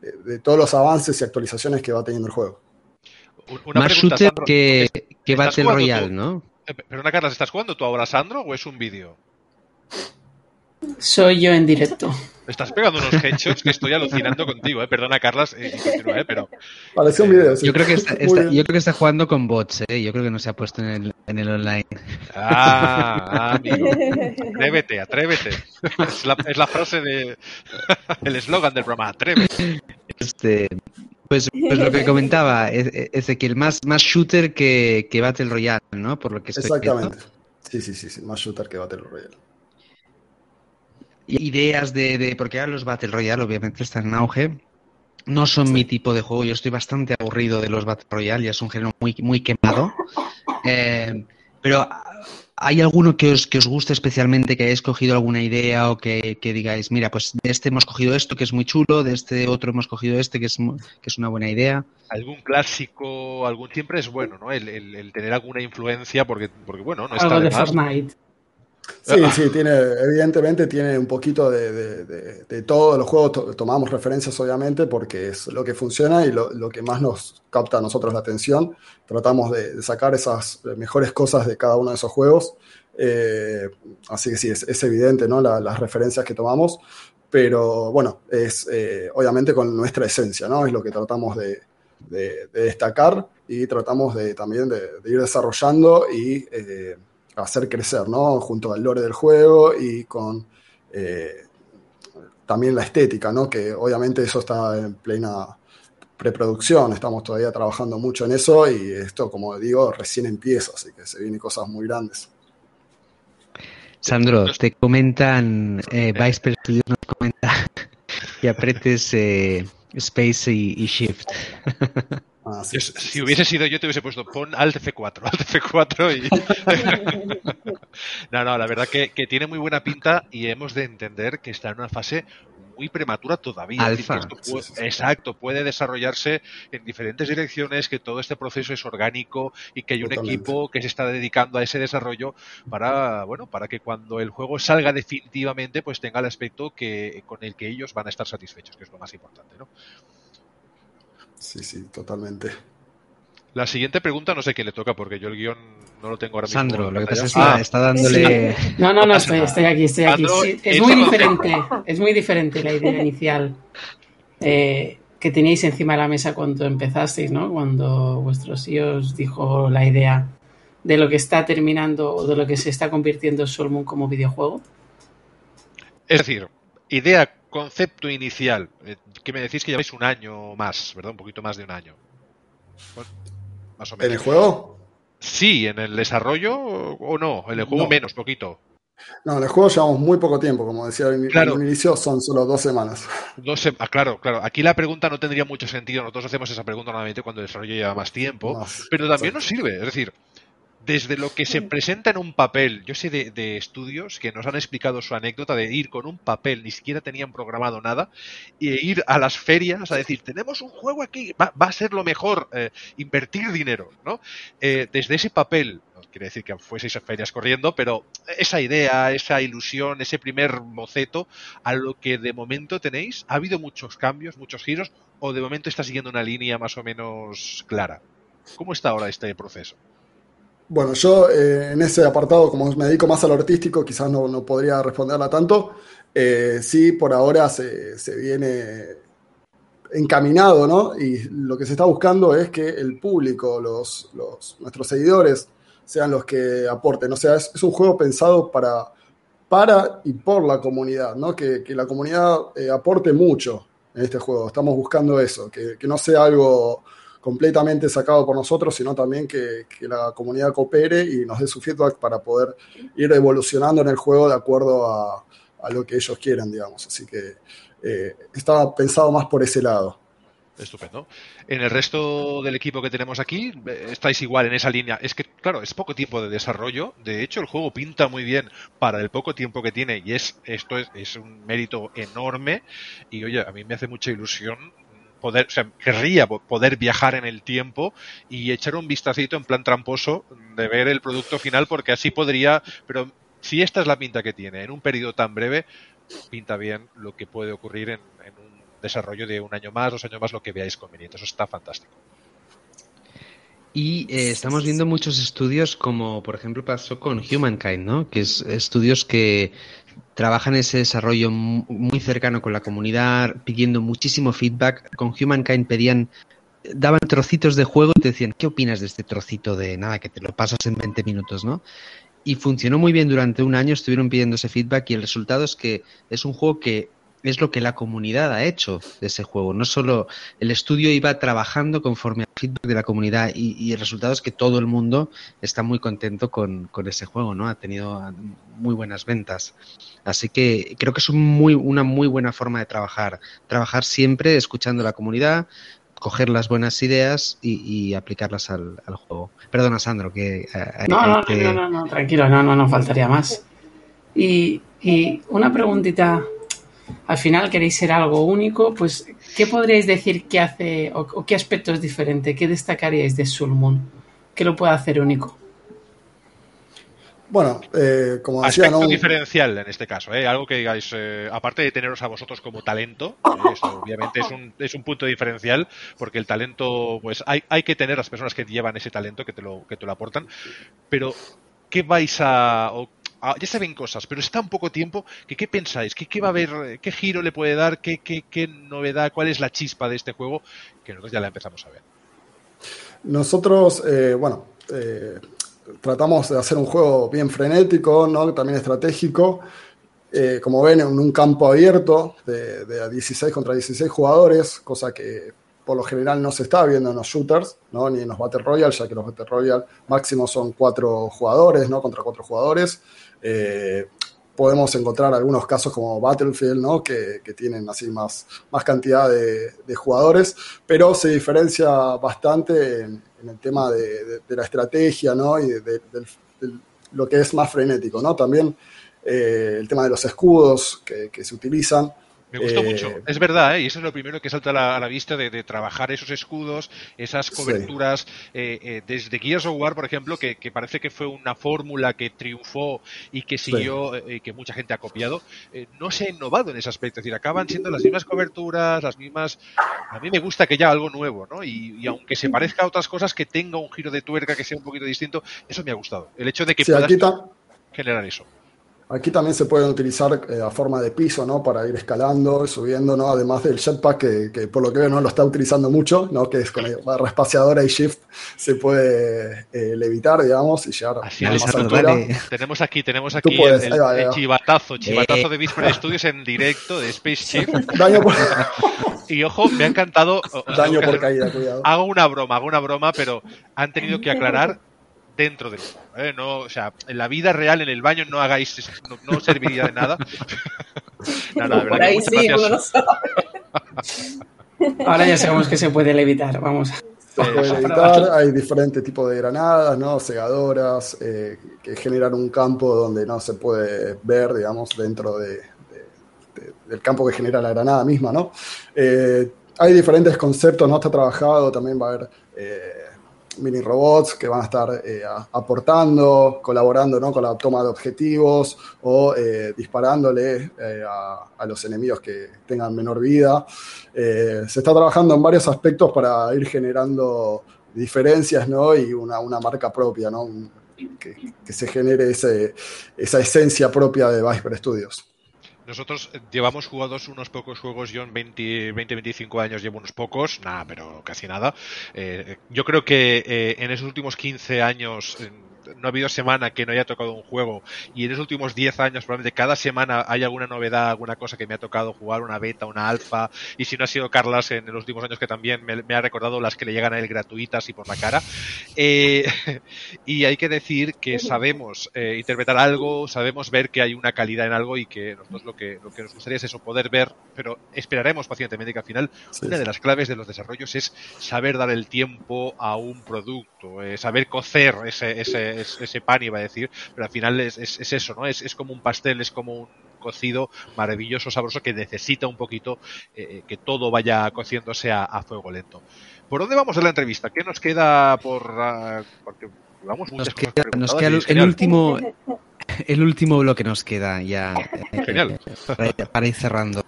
de todos los avances y actualizaciones que va teniendo el juego. Una Más shooter Sandro, que, que Battle Royale, ¿no? Eh, pero una Carlas, ¿estás jugando tú ahora, Sandro, o es un vídeo? Soy yo en directo. Estás pegando unos hechos que estoy alucinando contigo, ¿eh? Perdona, Carlas, eh, continúa, ¿eh? pero... Parece un video, sí. Yo creo, que está, está, yo creo que está jugando con bots, ¿eh? Yo creo que no se ha puesto en el, en el online. Ah, amigo. Atrévete, atrévete. Es la, es la frase de... el eslogan del programa, atrévete. Este... Pues, pues lo que comentaba, es, que el más, más shooter que, que Battle Royale, ¿no? Por lo que estoy Exactamente. Viendo. Sí, sí, sí, sí, más shooter que Battle Royale ideas de, de, porque ahora los Battle Royale obviamente están en auge. No son mi tipo de juego, yo estoy bastante aburrido de los Battle Royale, ya es un género muy, muy quemado. Eh, pero ¿hay alguno que os, que os guste especialmente, que hayáis cogido alguna idea o que, que, digáis, mira, pues de este hemos cogido esto que es muy chulo, de este otro hemos cogido este que es, que es una buena idea? Algún clásico, algún siempre es bueno, ¿no? El, el, el tener alguna influencia, porque, porque bueno, no está Algo de, de Fortnite. Sí, sí, tiene, evidentemente tiene un poquito de, de, de todos los juegos, tomamos referencias obviamente porque es lo que funciona y lo, lo, que más nos capta a nosotros la atención. Tratamos de, sacar esas mejores cosas de cada uno de esos juegos. Eh, así que sí, es, es evidente ¿no? La, las referencias que tomamos, pero bueno, es eh, obviamente con nuestra esencia, ¿no? Es lo que tratamos de, destacar y tratamos de, también de, ir desarrollando y... Eh, hacer crecer, ¿no? Junto al lore del juego y con eh, también la estética, ¿no? Que obviamente eso está en plena preproducción, estamos todavía trabajando mucho en eso y esto, como digo, recién empieza, así que se vienen cosas muy grandes. Sandro, te comentan, eh, Vice Studios nos comenta que apretes eh, Space y, y Shift. Ah, sí, sí, si hubiese sido yo, te hubiese puesto pon Alt F4, Alt F4 y... no, no, la verdad que, que, tiene muy buena pinta y hemos de entender que está en una fase muy prematura todavía. Alfa. Puede, exacto, puede desarrollarse en diferentes direcciones, que todo este proceso es orgánico y que hay un Totalmente. equipo que se está dedicando a ese desarrollo para, bueno, para que cuando el juego salga definitivamente, pues tenga el aspecto que, con el que ellos van a estar satisfechos, que es lo más importante, ¿no? Sí, sí, totalmente. La siguiente pregunta no sé quién le toca porque yo el guion no lo tengo ahora mismo. Sandro, lo que pasa es que ah, está dándole. Sí. No, no, no, estoy, estoy aquí, estoy aquí. Sí, es muy diferente, es muy diferente la idea inicial eh, que teníais encima de la mesa cuando empezasteis, ¿no? Cuando vuestro CEO os dijo la idea de lo que está terminando o de lo que se está convirtiendo Solmoon como videojuego. Es decir, idea concepto inicial, eh, que me decís que lleváis un año más, ¿verdad? Un poquito más de un año. Bueno, más o menos. ¿En el juego? Sí, en el desarrollo o no, en el juego no. menos, poquito. No, en el juego llevamos muy poco tiempo, como decía claro. al inicio, son solo dos semanas. Dos se ah, claro, claro. Aquí la pregunta no tendría mucho sentido. Nosotros hacemos esa pregunta normalmente cuando el desarrollo lleva más tiempo, más, pero también nos sirve. Es decir, desde lo que se presenta en un papel, yo sé de, de, estudios que nos han explicado su anécdota de ir con un papel, ni siquiera tenían programado nada, e ir a las ferias a decir, tenemos un juego aquí, va, va a ser lo mejor, eh, invertir dinero, ¿no? Eh, desde ese papel, no quiere decir que fueseis a ferias corriendo, pero esa idea, esa ilusión, ese primer boceto, a lo que de momento tenéis, ¿ha habido muchos cambios, muchos giros, o de momento está siguiendo una línea más o menos clara? ¿Cómo está ahora este proceso? Bueno, yo eh, en ese apartado, como me dedico más al artístico, quizás no, no podría responderla tanto. Eh, sí, por ahora se, se, viene encaminado, ¿no? Y lo que se está buscando es que el público, los, los nuestros seguidores, sean los que aporten. O sea, es, es, un juego pensado para, para y por la comunidad, ¿no? Que, que la comunidad eh, aporte mucho en este juego. Estamos buscando eso, que, que no sea algo completamente sacado por nosotros, sino también que, que, la comunidad coopere y nos dé su feedback para poder ir evolucionando en el juego de acuerdo a, a lo que ellos quieran, digamos. Así que eh, estaba pensado más por ese lado. Estupendo. En el resto del equipo que tenemos aquí, estáis igual en esa línea. Es que, claro, es poco tiempo de desarrollo. De hecho, el juego pinta muy bien para el poco tiempo que tiene y es esto es, es un mérito enorme. Y oye, a mí me hace mucha ilusión poder, o sea, querría poder viajar en el tiempo y echar un vistacito en plan tramposo de ver el producto final porque así podría, pero si esta es la pinta que tiene en un periodo tan breve, pinta bien lo que puede ocurrir en, en un desarrollo de un año más, dos años más, lo que veáis conveniente. Eso está fantástico. Y eh, estamos viendo muchos estudios como por ejemplo pasó con Humankind, ¿no? Que es estudios que trabajan ese desarrollo muy cercano con la comunidad, pidiendo muchísimo feedback. Con Humankind pedían, daban trocitos de juego y te decían, ¿qué opinas de este trocito de nada, que te lo pasas en 20 minutos, ¿no? Y funcionó muy bien durante un año, estuvieron pidiendo ese feedback y el resultado es que es un juego que es lo que la comunidad ha hecho de ese juego. No solo el estudio iba trabajando conforme al feedback de la comunidad y, el resultado es que todo el mundo está muy contento con, ese juego, ¿no? Ha tenido muy buenas ventas. Así que creo que es muy, una muy buena forma de trabajar. Trabajar siempre escuchando a la comunidad, coger las buenas ideas y, aplicarlas al, juego. Perdona, Sandro, que... Eh, no, no, no, no, tranquilo, no, no, no faltaría más. Y, y una preguntita al final queréis ser algo único, pues ¿qué podríais decir que hace o, qué aspecto es diferente? ¿Qué destacaríais de Sulmon? ¿Qué lo puede hacer único? Bueno, eh, como decía, Aspecto diferencial en este caso, ¿eh? algo que digáis, eh, aparte de teneros a vosotros como talento, eso obviamente es un, es un punto diferencial, porque el talento, pues hay, hay que tener las personas que llevan ese talento, que te lo, que te lo aportan, pero ¿qué vais a, Ah, ya se ven cosas, pero está un poco tiempo. Que, ¿Qué pensáis? ¿Qué, ¿Qué, va a haber? ¿Qué giro le puede dar? ¿Qué, qué, qué novedad? ¿Cuál es la chispa de este juego? Que nosotros ya la empezamos a ver. Nosotros, eh, bueno, eh, tratamos de hacer un juego bien frenético, ¿no? también estratégico. Eh, como ven, en un campo abierto de, de 16 contra 16 jugadores, cosa que por lo general no se está viendo en los shooters, ¿no? ni en los Battle Royale, ya que los Battle Royale máximo son cuatro jugadores, ¿no? contra cuatro jugadores. Eh, podemos encontrar algunos casos como Battlefield, ¿no? que, tienen así más, más cantidad de, jugadores, pero se diferencia bastante en, el tema de, la estrategia ¿no? y de, lo que es más frenético. ¿no? También eh, el tema de los escudos que, que se utilizan. Me gustó mucho, eh, es verdad, ¿eh? y eso es lo primero que salta a la, vista de, trabajar esos escudos, esas coberturas, eh, eh, desde Gears of War, por ejemplo, que, parece que fue una fórmula que triunfó y que siguió, y que mucha gente ha copiado, no se ha innovado en ese aspecto, es decir, acaban siendo las mismas coberturas, las mismas... A mí me gusta que haya algo nuevo, ¿no? Y, aunque se parezca a otras cosas, que tenga un giro de tuerca que sea un poquito distinto, eso me ha gustado. El hecho de que puedas generar eso. Aquí también se pueden utilizar eh, a forma de piso, ¿no? Para ir escalando, subiendo, ¿no? Además del jetpack, que, por lo que veo no lo está utilizando mucho, ¿no? Que es con barra espaciadora y shift se puede eh, levitar, digamos, y llegar a más altura. Tenemos aquí, tenemos aquí el, chivatazo, chivatazo eh. de Whisper Studios en directo de Space Shift. Daño por... Y ojo, me ha encantado. Daño por caída, cuidado. Hago una broma, hago una broma, pero han tenido que aclarar dentro del juego. ¿eh? No, o sea, en la vida real, en el baño, no hagáis, no, serviría de nada. nada, Por ahí sí, uno Ahora ya sabemos que se puede levitar, vamos. Se puede levitar, hay diferentes tipos de granadas, ¿no? Segadoras, eh, que generan un campo donde no se puede ver, digamos, dentro de, del campo que genera la granada misma, ¿no? Eh, hay diferentes conceptos, ¿no? Está trabajado, también va a haber mini robots que van a estar eh, aportando, colaborando ¿no? con la toma de objetivos o eh, disparándole eh, a, los enemigos que tengan menor vida. se está trabajando en varios aspectos para ir generando diferencias ¿no? y una, marca propia, ¿no? que, se genere esa esencia propia de Viper Studios. Nosotros eh, llevamos jugados unos pocos juegos, yo en 20, 20 25 años llevo unos pocos, nada, pero casi nada. Eh, yo creo que eh, en esos últimos 15 años no ha habido semana que no haya tocado un juego y en los últimos 10 años probablemente cada semana hay alguna novedad, alguna cosa que me ha tocado jugar, una beta, una alfa y si no ha sido Carlas en los últimos años que también me, ha recordado las que le llegan a él gratuitas y por la cara. Eh, y hay que decir que sabemos eh, interpretar algo, sabemos ver que hay una calidad en algo y que nosotros lo que, lo que nos gustaría es eso, poder ver, pero esperaremos pacientemente que al final una de las claves de los desarrollos es saber dar el tiempo a un producto, eh, saber cocer ese, ese ese pan, iba a decir, pero al final es, eso, ¿no? Es, como un pastel, es como un cocido maravilloso, sabroso, que necesita un poquito eh, eh, que todo vaya cociéndose a, fuego lento. ¿Por dónde vamos a la entrevista? ¿Qué nos queda por...? Uh, porque vamos nos queda, nos queda el, último... El último bloque nos queda ya Genial. para ir cerrando.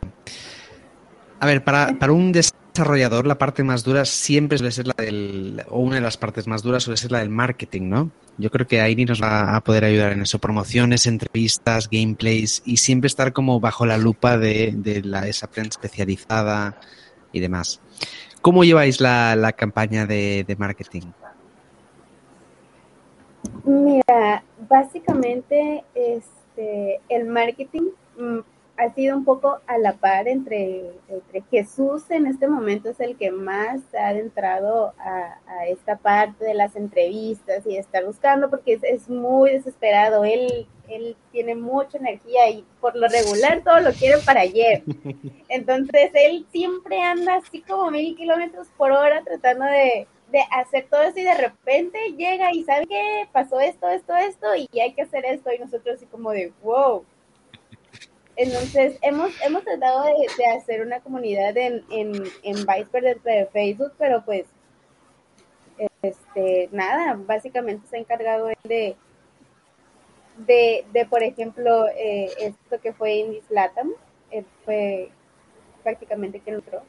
A ver, para, para un desarrollador la parte más dura siempre suele ser la del, o una de las partes más duras suele ser la del marketing, ¿no? Yo creo que Airi nos va a poder ayudar en eso, promociones, entrevistas, gameplays y siempre estar como bajo la lupa de, de la, esa prensa especializada y demás. ¿Cómo lleváis la, la campaña de, de marketing? Mira, básicamente este, el marketing mm, ha sido un poco a la par entre, entre, Jesús en este momento es el que más ha adentrado a, a, esta parte de las entrevistas y estar buscando porque es, es, muy desesperado. Él, él tiene mucha energía y por lo regular todo lo quiere para ayer. Entonces él siempre anda así como mil kilómetros por hora tratando de, de hacer todo eso y de repente llega y sabe que pasó esto, esto, esto y hay que hacer esto y nosotros así como de wow entonces, hemos, hemos tratado de, hacer una comunidad en, en, en Viceper dentro de Facebook, pero pues, este, nada, básicamente se ha encargado de, de, de por ejemplo, eh, esto que fue Indies Latam, eh, fue prácticamente que entró.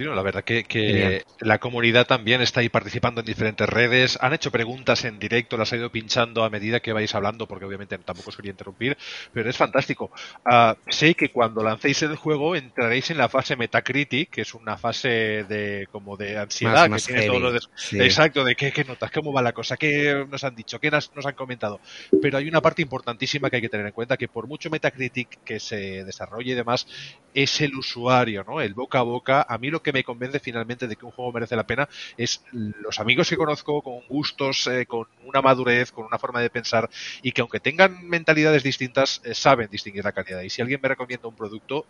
La verdad que, que la comunidad también está ahí participando en diferentes redes. Han hecho preguntas en directo, las ha ido pinchando a medida que vais hablando, porque obviamente tampoco os quería interrumpir, pero es fantástico. Uh, sé que cuando lancéis el juego entraréis en la fase Metacritic, que es una fase de como de ansiedad, más, más que tiene todo lo de, sí. exacto, de qué, qué, notas, cómo va la cosa, qué nos han dicho, qué nos, nos han comentado. Pero hay una parte importantísima que hay que tener en cuenta, que por mucho Metacritic que se desarrolle y demás, es el usuario, ¿no? El boca a boca. A mí lo que me convence finalmente de que un juego merece la pena es los amigos que conozco con gustos, eh, con una madurez, con una forma de pensar y que aunque tengan mentalidades distintas, eh, saben distinguir la calidad. Y si alguien me recomienda un producto,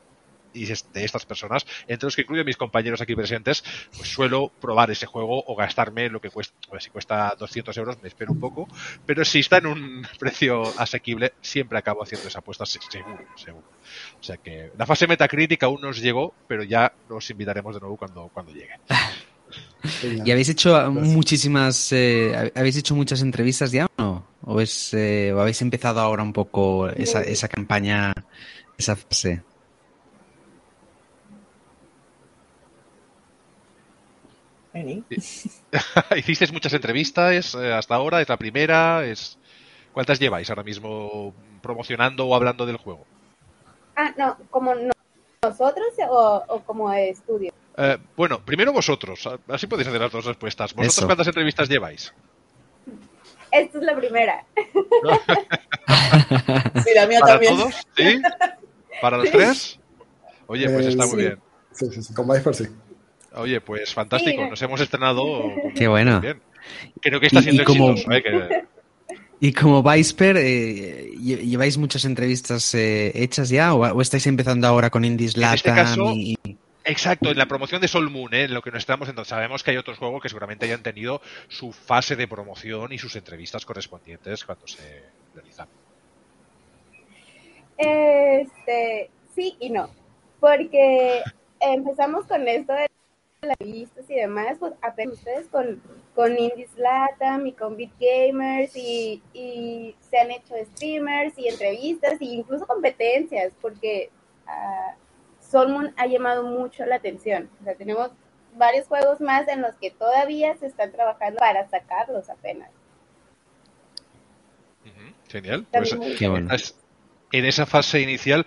y de estas personas, entre los que incluyo a mis compañeros aquí presentes, pues suelo probar ese juego o gastarme lo que cuesta, si cuesta 200 euros me espero un poco, pero si está en un precio asequible, siempre acabo haciendo esa apuesta seguro, seguro. O sea que la fase metacrítica aún nos llegó, pero ya nos invitaremos de nuevo cuando, cuando llegue. ¿Y habéis hecho muchísimas, eh, habéis hecho muchas entrevistas ya o no? ¿O, es, eh, ¿O habéis empezado ahora un poco esa, esa campaña, esa fase? Hiciste muchas entrevistas eh, hasta ahora, es la primera, es ¿cuántas lleváis ahora mismo promocionando o hablando del juego? Ah, no, como no, nosotros o, o, como estudio. Eh, bueno, primero vosotros, así podéis hacer las dos respuestas. ¿Vosotros Eso. cuántas entrevistas lleváis? Esta es la primera. sí, la mía ¿Para también. todos? ¿Sí? ¿Para los tres? Oye, pues está Eh, sí. muy bien. Sí, sí, sí, con Viper sí. Oye, pues fantástico. Nos hemos estrenado. Qué bueno. Bien. Creo que está Y- siendo y como- exitoso. ¿eh? Que- Y como Viceper, eh, lle- ¿lleváis muchas entrevistas eh, hechas ya o, o estáis empezando ahora con Indies En este Latam caso- y- y- Exacto, en la promoción de Sol Moon, ¿eh? en lo que nos estamos entonces sabemos que hay otros juegos que seguramente hayan tenido su fase de promoción y sus entrevistas correspondientes cuando se realizan. Este, sí y no, porque empezamos con esto de las revistas y demás, pues apenas ustedes con, con Indies Latam y con Beat Gamers y, y se han hecho streamers y entrevistas e incluso competencias, porque uh, Solmon ha llamado mucho la atención. O sea, tenemos varios juegos más en los que todavía se están trabajando para sacarlos apenas. Genial. Pues, Qué bueno. en esa fase inicial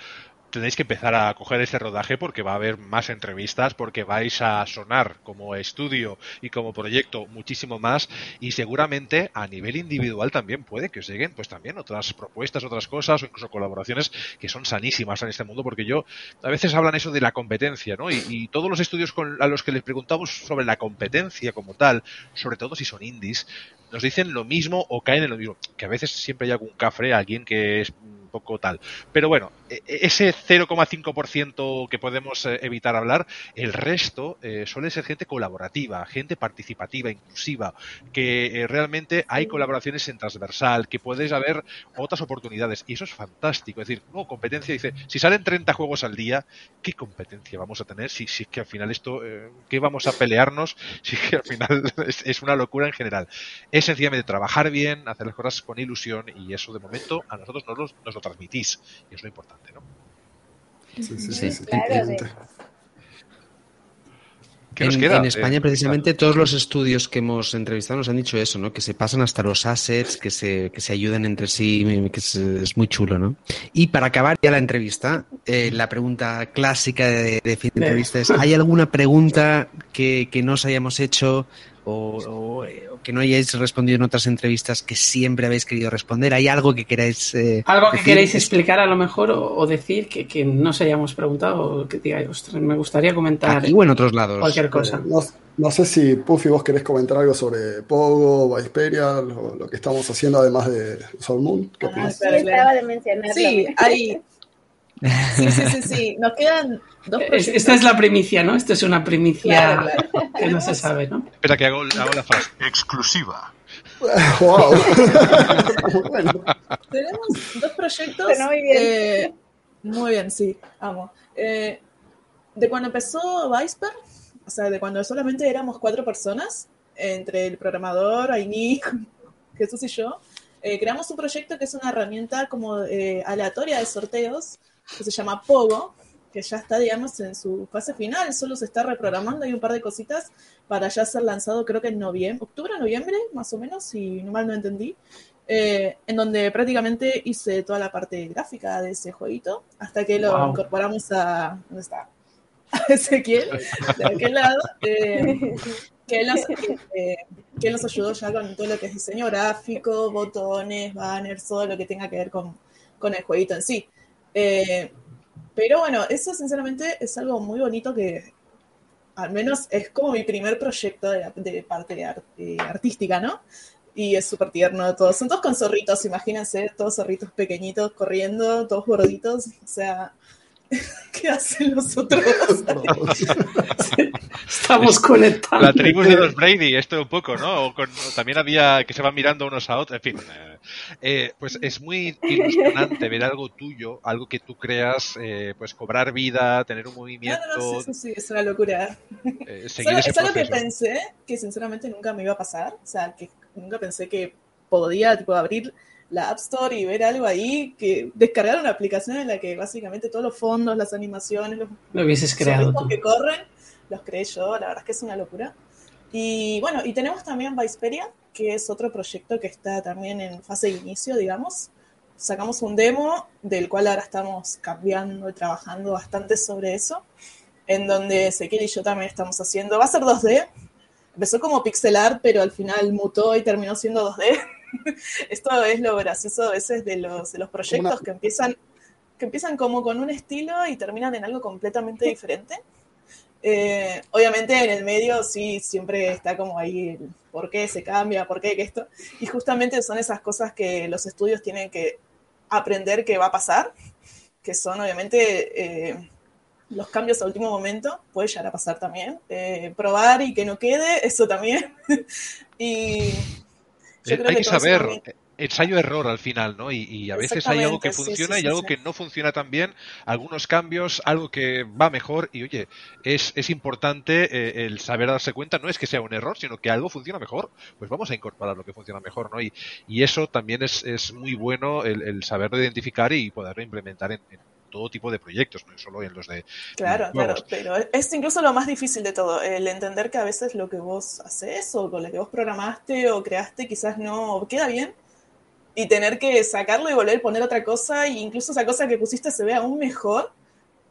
tenéis que empezar a coger ese rodaje porque va a haber más entrevistas, porque vais a sonar como estudio y como proyecto muchísimo más y seguramente a nivel individual también puede que os lleguen pues también otras propuestas, otras cosas o incluso colaboraciones que son sanísimas en este mundo porque yo a veces hablan eso de la competencia, ¿no? Y, todos los estudios con, a los que les preguntamos sobre la competencia como tal, sobre todo si son indies, nos dicen lo mismo o caen en lo mismo, que a veces siempre hay algún cafre, alguien que es un poco tal. Pero bueno, e- e- ese 0,5% que podemos eh, evitar hablar, el resto eh, suele ser gente colaborativa, gente participativa, inclusiva, que eh, realmente hay colaboraciones en transversal, que puedes haber otras oportunidades. Y eso es fantástico. Es decir, no, competencia dice, si salen 30 juegos al día, ¿qué competencia vamos a tener? Si, es que al final esto, eh, ¿qué vamos a pelearnos? Si es que al final es, es una locura en general. Es sencillamente trabajar bien, hacer las cosas con ilusión y eso de momento a nosotros nos lo, nos lo transmitís. Y es lo importante, ¿no? Sí, sí, sí, Sí. sí, Claro, totalmente. ¿Qué nos en, queda? en España, Eh, precisamente, todos los estudios que hemos entrevistado nos han dicho eso, ¿no? Que se pasan hasta los assets, que se, que se ayudan entre sí, que es, es muy chulo, ¿no? Y para acabar ya la entrevista, eh, la pregunta clásica de, de fin de entrevista es, ¿hay alguna pregunta que, que no os hayamos hecho o, o, o que no hayáis respondido en otras entrevistas que siempre habéis querido responder? ¿Hay algo que queráis eh, Algo que decir? queréis explicar a lo mejor o, o decir que, que no se hayamos preguntado o que digáis, ostras, me gustaría comentar Aquí o en otros lados. cualquier cosa. No, no sé si Puffy vos querés comentar algo sobre Pogo, Viceperia, lo, lo que estamos haciendo además de Soul Moon. ¿Qué Ah, estaba de mencionarlo. Sí, hay. Sí, sí, sí, sí. Nos quedan dos proyectos. Esta es la primicia, ¿no? Esto es una primicia Claro, claro. que no se sabe, ¿no? Espera que hago, hago la frase. Exclusiva. ¡Wow! bueno, Tenemos dos proyectos. Muy bien. eh, muy bien, sí, amo. Eh, de cuando empezó Viceper, o sea, de cuando solamente éramos cuatro personas, entre el programador, Aini, Jesús y yo, eh, creamos un proyecto que es una herramienta como eh, aleatoria de sorteos, que se llama Pogo, que ya está, digamos, en su fase final, solo se está reprogramando, hay un par de cositas para ya ser lanzado, creo que en noviembre, octubre, noviembre, más o menos, si no mal no entendí eh, en donde prácticamente hice toda la parte gráfica de ese jueguito, hasta que lo Wow. incorporamos a, ¿dónde está? A Ezequiel, de aquel lado, eh, que, él nos, eh, que él nos ayudó ya con todo lo que es diseño gráfico, botones, banners, todo lo que tenga que ver con, con el jueguito en sí. Eh, pero bueno, eso sinceramente es algo muy bonito que al menos es como mi primer proyecto de, parte eh, artística, ¿no? Y es súper tierno, todos son todos con zorritos, imagínense, todos zorritos pequeñitos corriendo, todos gorditos, o sea, ¿qué hacen los otros? Estamos conectando. La tribu de los Brady, esto un poco, ¿no? O con- también había que se van mirando unos a otros, en fin. eh, eh, pues es muy ilusionante ver algo tuyo, algo que tú creas, eh, pues cobrar vida, tener un movimiento, no, no, sí, sí, sí, es una locura. eh, algo, ese es algo que pensé que sinceramente nunca me iba a pasar, o sea, que nunca pensé que podía tipo, abrir la App Store y ver algo ahí, que descargar una aplicación en la que básicamente todos los fondos, las animaciones, los Lo hubieses creado tú. que corren, los creé yo, la verdad es que es una locura. Y bueno, y tenemos también Viceperia, que es otro proyecto que está también en fase de inicio, digamos. Sacamos un demo del cual ahora estamos cambiando y trabajando bastante sobre eso, en donde Ezequiel y yo también estamos haciendo, va a ser 2D, empezó como pixel art, pero al final mutó y terminó siendo 2D. Esto es lo gracioso a veces de los, de los proyectos Una- que empiezan, que empiezan como con un estilo y terminan en algo completamente diferente. Eh, obviamente en el medio sí siempre está como ahí el por qué se cambia, por qué que esto. Y justamente son esas cosas que los estudios tienen que aprender que va a pasar, que son obviamente eh, los cambios a último momento, puede llegar a pasar también. Eh, probar y que no quede, eso también. y yo Eh, creo hay que saber eh, ensayo-error al final, ¿no? Y, y a veces hay algo que sí, funciona sí, y algo que no funciona tan bien, algunos cambios, algo que va mejor y oye, es, es importante eh, el saber darse cuenta, no es que sea un error, sino que algo funciona mejor, pues vamos a incorporar lo que funciona mejor, ¿no? Y, y eso también es, es muy bueno el, el saberlo identificar y poderlo implementar en, en todo tipo de proyectos, no solo en los de Claro, claro, pero es incluso lo más difícil de todo, el entender que a veces lo que vos haces o con lo que vos programaste o creaste quizás no queda bien y tener que sacarlo y volver a poner otra cosa e incluso esa cosa que pusiste se ve aún mejor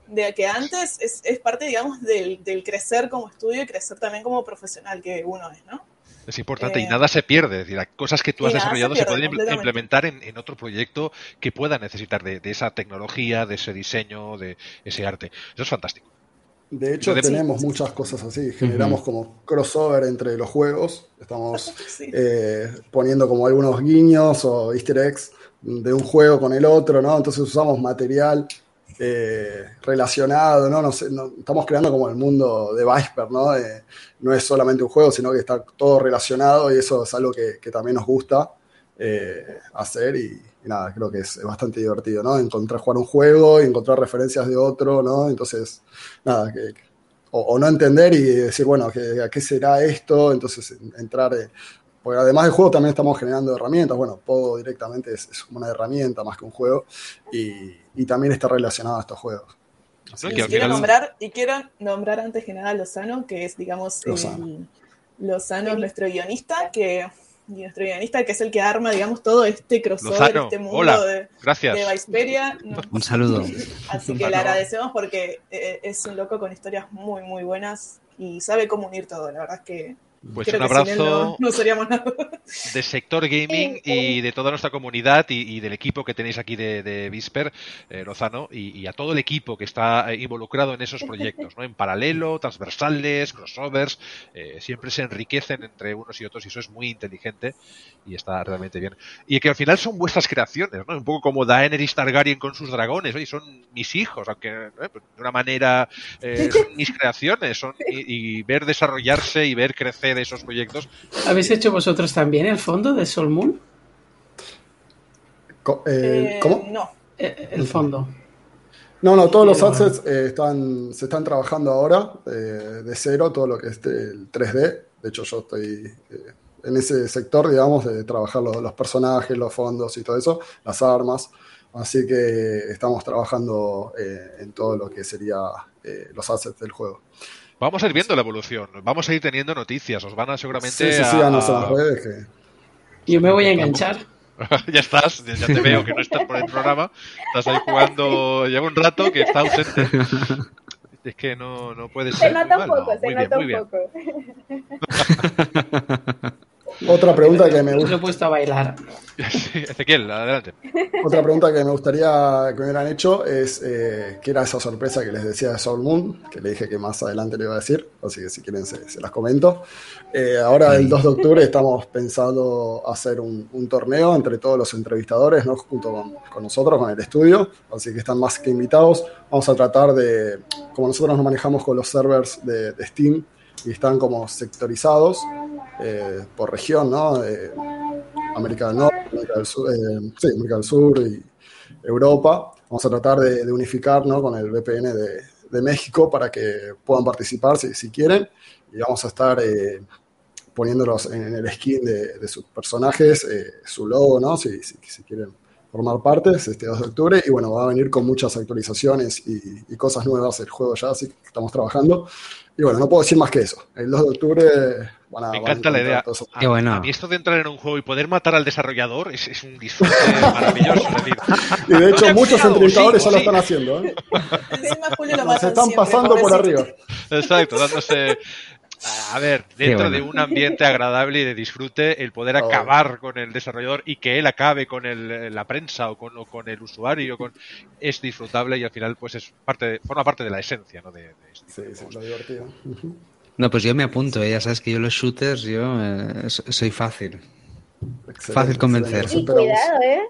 de que antes es, es parte, digamos, del, del crecer como estudio y crecer también como profesional que uno es, ¿no? Es importante y Eh, nada se pierde. Es decir, las cosas que tú has se desarrollado se, pueden implementar en, en otro proyecto que pueda necesitar de, de esa tecnología, de ese diseño, de ese arte. Eso es fantástico. De hecho, de- tenemos muchas cosas así. Generamos como crossover entre los juegos. Estamos Sí. eh, poniendo como algunos guiños o easter eggs de un juego con el otro, ¿no? Entonces usamos material eh, relacionado, ¿no? No sé, no- estamos creando como el mundo de Viper, ¿no? Eh, no es solamente un juego, sino que está todo relacionado y eso es algo que, también nos gusta eh, hacer y, nada, creo que es, bastante divertido, ¿no? Encontrar jugar un juego y encontrar referencias de otro, ¿no? Entonces, nada, que, o, no entender y decir, bueno, ¿qué, ¿a qué será esto? Entonces en- entrar, porque además del juego también estamos generando herramientas, bueno, Pogo directamente es, es una herramienta más que un juego y, y también está relacionado a estos juegos. Y Que quiero, final- nombrar, y quiero nombrar antes que nada a Lozano, que es, digamos, Lozano. el- Lozano, nuestro guionista, que nuestro guionista, que es el que arma, digamos, todo este crossover, Lozano, este mundo hola, de, Gracias. de Viceperia. No, Un saludo. Así que le agradecemos porque eh, es un loco con historias muy, muy buenas y sabe cómo unir todo. La verdad es que Pues creo un abrazo no, no seríamos nada. de sector gaming y de toda nuestra comunidad y, y del equipo que tenéis aquí de, de Visper, eh, Lozano, y, y a todo el equipo que está eh, involucrado en esos proyectos, ¿no? En paralelo, transversales, crossovers, eh, siempre se enriquecen entre unos y otros y eso es muy inteligente y está realmente bien. Y que al final son vuestras creaciones, ¿no? Un poco como Daenerys Targaryen con sus dragones, oye, son mis hijos, aunque eh, pues, de una manera eh, son mis creaciones, son, y, y ver desarrollarse y ver crecer esos proyectos ¿Habéis hecho vosotros también el fondo de Sol Moon? Co- eh, Eh, ¿Cómo? No. Eh, el fondo. No, no, todos los assets eh, están, se están trabajando ahora eh, de cero, todo lo que es el 3D. De hecho, yo estoy eh, en ese sector, digamos, de trabajar los, los personajes, los fondos y todo eso, las armas. Así que estamos trabajando eh, en todo lo que sería eh, los assets del juego. Vamos a ir viendo la evolución, vamos a ir teniendo noticias, os van a seguramente Sí, sí, a- síganos en a- las redes que Yo me voy a enganchar. ya estás, ya te veo que no estás por el programa, estás ahí jugando, lleva un rato que está ausente. Es que no, no puede Se ser. nota un Igual, poco, no, se nota un poco. Otra pregunta que me gusta, he puesto a bailar. Ezequiel, adelante. otra pregunta que me gustaría que me hubieran hecho es eh, qué era esa sorpresa que les decía de Soul Moon, que le dije que más adelante le iba a decir, así que si quieren se, se las comento. Eh, ahora el 2 de octubre estamos pensando hacer un, un torneo entre todos los entrevistadores, ¿no? junto con, con nosotros, con el estudio, así que están más que invitados. Vamos a tratar de, como nosotros nos manejamos con los servers de, de Steam y están como sectorizados eh, por región, ¿no? Eh, América del Norte, América del Sur, eh, América del Sur y Europa. Vamos a tratar de, de unificar ¿no? con el VPN de, México para que puedan participar si, si quieren. Y vamos a estar eh, poniéndolos en, en el skin de, sus personajes, su logo, ¿no? Si, si, si quieren formar parte, es este 2 de octubre. Y bueno, va a venir con muchas actualizaciones y, y cosas nuevas el juego ya, así que estamos trabajando. Y bueno, no puedo decir más que eso. El 2 de octubre van a. Me van a encanta la idea. todo eso. A, Qué bueno. a mí esto de entrar en un juego y poder matar al desarrollador es, es un disfrute maravilloso. Y de hecho, No, muchos entrevistadores sí, ya lo sí. están haciendo. ¿eh? Lo Se están pasando por arriba. Exacto, dándose. A ver, dentro bueno. de un ambiente agradable y de disfrute, el poder Oh. acabar con el desarrollador y que él acabe con el- la prensa o con, o con el usuario, con, es disfrutable y al final, pues es parte, de- forma parte de la esencia, ¿no? De, de este Sí, lo divertido. No, pues yo me apunto, ¿eh? ya sabes que yo los shooters, yo eh, so- soy fácil. Excelente, Fácil convencer. Y cuidado, ¿eh?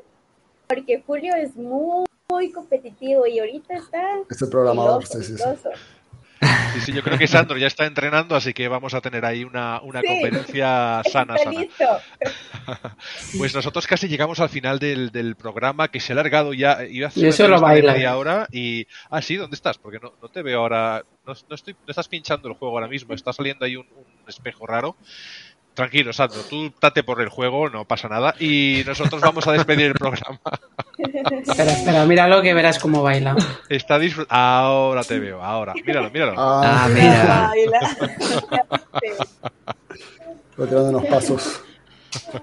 Porque Julio es muy, muy competitivo y ahorita está Ese programador, filoso, sí, sí, sí. Sí, sí, yo creo que Sandro ya está entrenando, así que vamos a tener ahí una, una Sí. competencia sana, sana. listo. Pues nosotros casi llegamos al final del, del programa que se ha alargado ya. Iba a hacer Yo una solo entrevista de bailo. media hora y. Ah, sí, ¿dónde estás? Porque no, no te veo ahora. No, no estoy, no estás pinchando el juego ahora mismo, está saliendo ahí un, un espejo raro. Tranquilo, Sandro, tú date por el juego, no pasa nada. Y nosotros vamos a despedir el programa. Espera, espera, míralo que verás cómo baila. Está disfrut- Ahora te veo, ahora. Míralo, míralo. Ah, Ah, mira. Baila. Retirando unos pasos.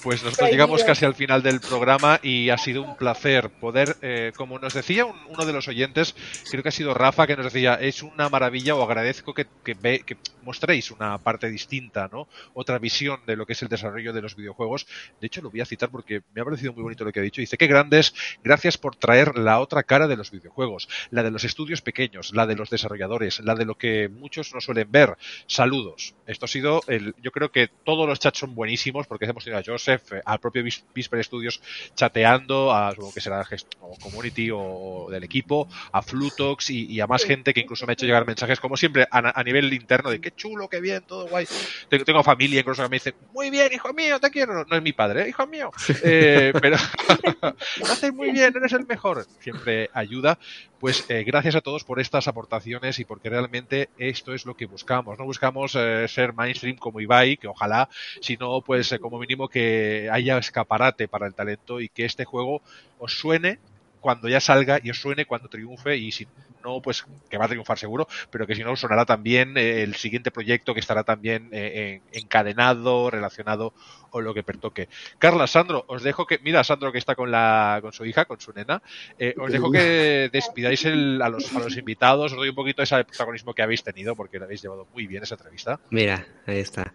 Pues nosotros llegamos casi al final del programa y ha sido un placer poder, eh, como nos decía un- uno de los oyentes, creo que ha sido Rafa, que nos decía, es una maravilla o agradezco que, que, ve- que mostréis una parte distinta, ¿no? Otra visión de lo que es el desarrollo de los videojuegos. De hecho, lo voy a citar porque me ha parecido muy bonito lo que ha dicho. Dice, qué grandes, gracias por traer la otra cara de los videojuegos, la de los estudios pequeños, la de los desarrolladores, la de lo que muchos no suelen ver. Saludos. Esto ha sido, el, yo creo que todos los chats son buenísimos porque hemos tenido a Joseph, al propio Vis- Visper Studios chateando, a supongo que será o community o del equipo, a Flutox y, y a más gente que incluso me ha hecho llegar mensajes, como siempre, a, a nivel interno de qué chulo, qué bien, todo guay. Tengo, tengo familia incluso que me dice, muy bien, hijo mío, te quiero. No es mi padre, ¿eh? hijo mío. Eh, pero lo haces muy bien, eres el mejor. Siempre ayuda. Pues eh, gracias a todos por estas aportaciones y porque realmente esto es lo que buscamos. No buscamos eh, ser mainstream como Ibai, que ojalá, sino pues eh, como mínimo que haya escaparate para el talento y que este juego os suene cuando ya salga y os suene cuando triunfe y si no, pues que va a triunfar seguro, pero que si no sonará también eh, el siguiente proyecto que estará también eh, encadenado, relacionado o lo que pertoque. Carla, Sandro, os dejo que, mira, Sandro que está con la con su hija, con su nena, eh, os dejo que despidáis el, a, los, a los invitados, os doy un poquito ese protagonismo que habéis tenido, porque lo habéis llevado muy bien esa entrevista. Mira, ahí está.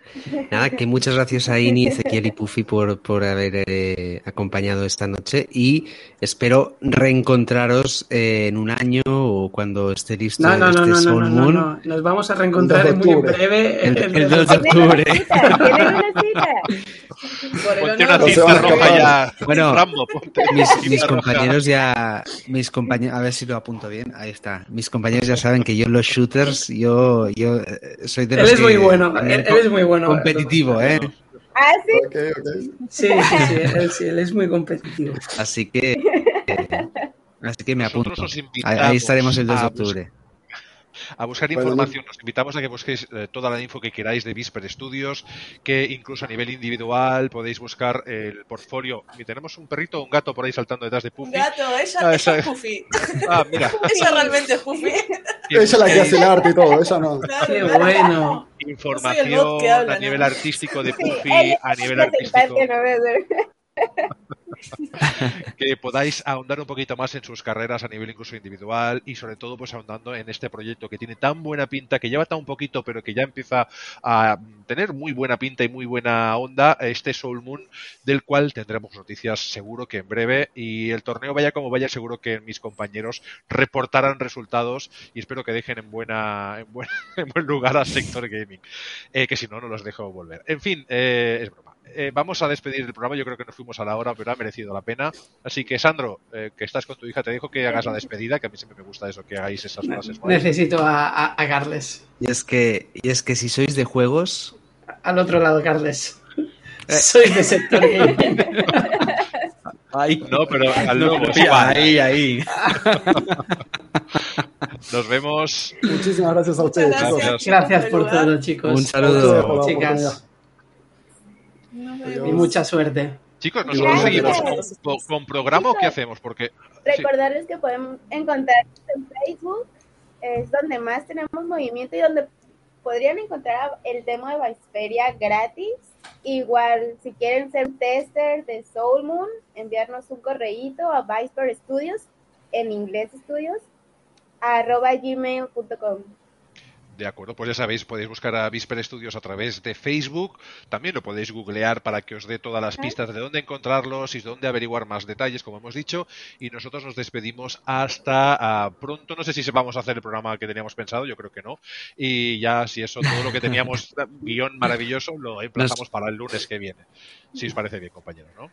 Nada, que muchas gracias a Ini, Ezequiel y Puffy por, por haber eh, acompañado esta noche y espero reencontraros eh, en un año o cuando esté listo no, no, este no, no, Soul no, no, Moon. no, Nos vamos a reencontrar muy en breve. El, el 2 de octubre. Ponte una cinta roja ya. Bueno, Rambo, ponte Mis, compañeros ya, mis compañeros, a ver si lo apunto bien, ahí está. Mis compañeros ya saben que yo en los shooters, yo, yo eh, soy de Él los es que muy bueno, él, él es muy bueno. competitivo, ¿eh? Ah, sí. Sí, sí, sí, él, sí, él es muy competitivo. Así que, eh, así que me apunto. Nosotros os Ahí, invitamos ahí estaremos el 2 de a octubre. a buscar Bueno, información. Os invitamos a que busquéis eh, toda la info que queráis de Visper Studios, que incluso a nivel individual podéis buscar el portfolio. Y tenemos un perrito o un gato por ahí saltando detrás de Un Puffy. gato, ella, Ah, ella esa- es Puffy. Ah, mira. Ella realmente es Puffy. Ella es la que hace el arte y todo, ella no. Qué bueno. Información habla, a nivel ¿no? artístico de Sí, Puffy, él a nivel artístico que podáis ahondar un poquito más en sus carreras a nivel incluso individual y sobre todo pues ahondando en este proyecto que tiene tan buena pinta, que lleva tan poquito pero que ya empieza a tener muy buena pinta y muy buena onda, este Soul Moon del cual tendremos noticias seguro que en breve y el torneo vaya como vaya seguro que mis compañeros reportarán resultados y espero que dejen en buena en buen, en buen lugar a Sector Gaming, eh, que si no no los dejo volver. En fin, eh, es broma. Eh, vamos a despedir el programa. Yo creo que nos fuimos a la hora, pero ha merecido la pena. Así que, Sandro, eh, que estás con tu hija, te dejo que hagas la despedida, que a mí siempre me gusta eso, que hagáis esas frases. Necesito a, a, a Carles. Y es que, y es que si sois de juegos, Al otro lado, Carles. Soy de sector gaming. Ay, No, pero al no, lobo, ahí, ahí. Nos vemos. Muchísimas gracias a ustedes, gracias. Gracias por todo, chicos. Un saludo. Chicas. Y mucha suerte. Chicos, ¿nosotros seguimos con, con- con programa o qué hacemos? Porque sí. Recordarles que podemos encontrarnos en Facebook, es donde más tenemos movimiento y donde podrían encontrar el demo de Viceperia gratis. Igual, si quieren ser tester de Soul Moon, enviarnos un correíto a Viceper Studios, en inglés estudios, arroba gmail.com. De acuerdo, pues ya sabéis, podéis buscar a Visper Studios a través de Facebook, también lo podéis googlear para que os dé todas las pistas de dónde encontrarlos y dónde averiguar más detalles, como hemos dicho, y nosotros nos despedimos hasta ah, pronto, no sé si vamos a hacer el programa que teníamos pensado, yo creo que no, y ya si eso, todo lo que teníamos, guion maravilloso, lo emplazamos para el lunes que viene, si os parece bien, compañeros, ¿no?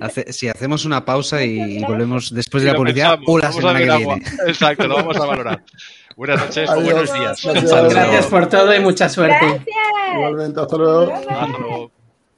Hace- si hacemos una pausa y, volvemos después de la publicidad o la semana que viene. agua. Exacto, lo vamos a valorar. Buenas noches o Adiós. buenos días. Gracias. Gracias por todo y mucha suerte. Gracias. Igualmente, hasta luego. Bye, bye. Hasta luego.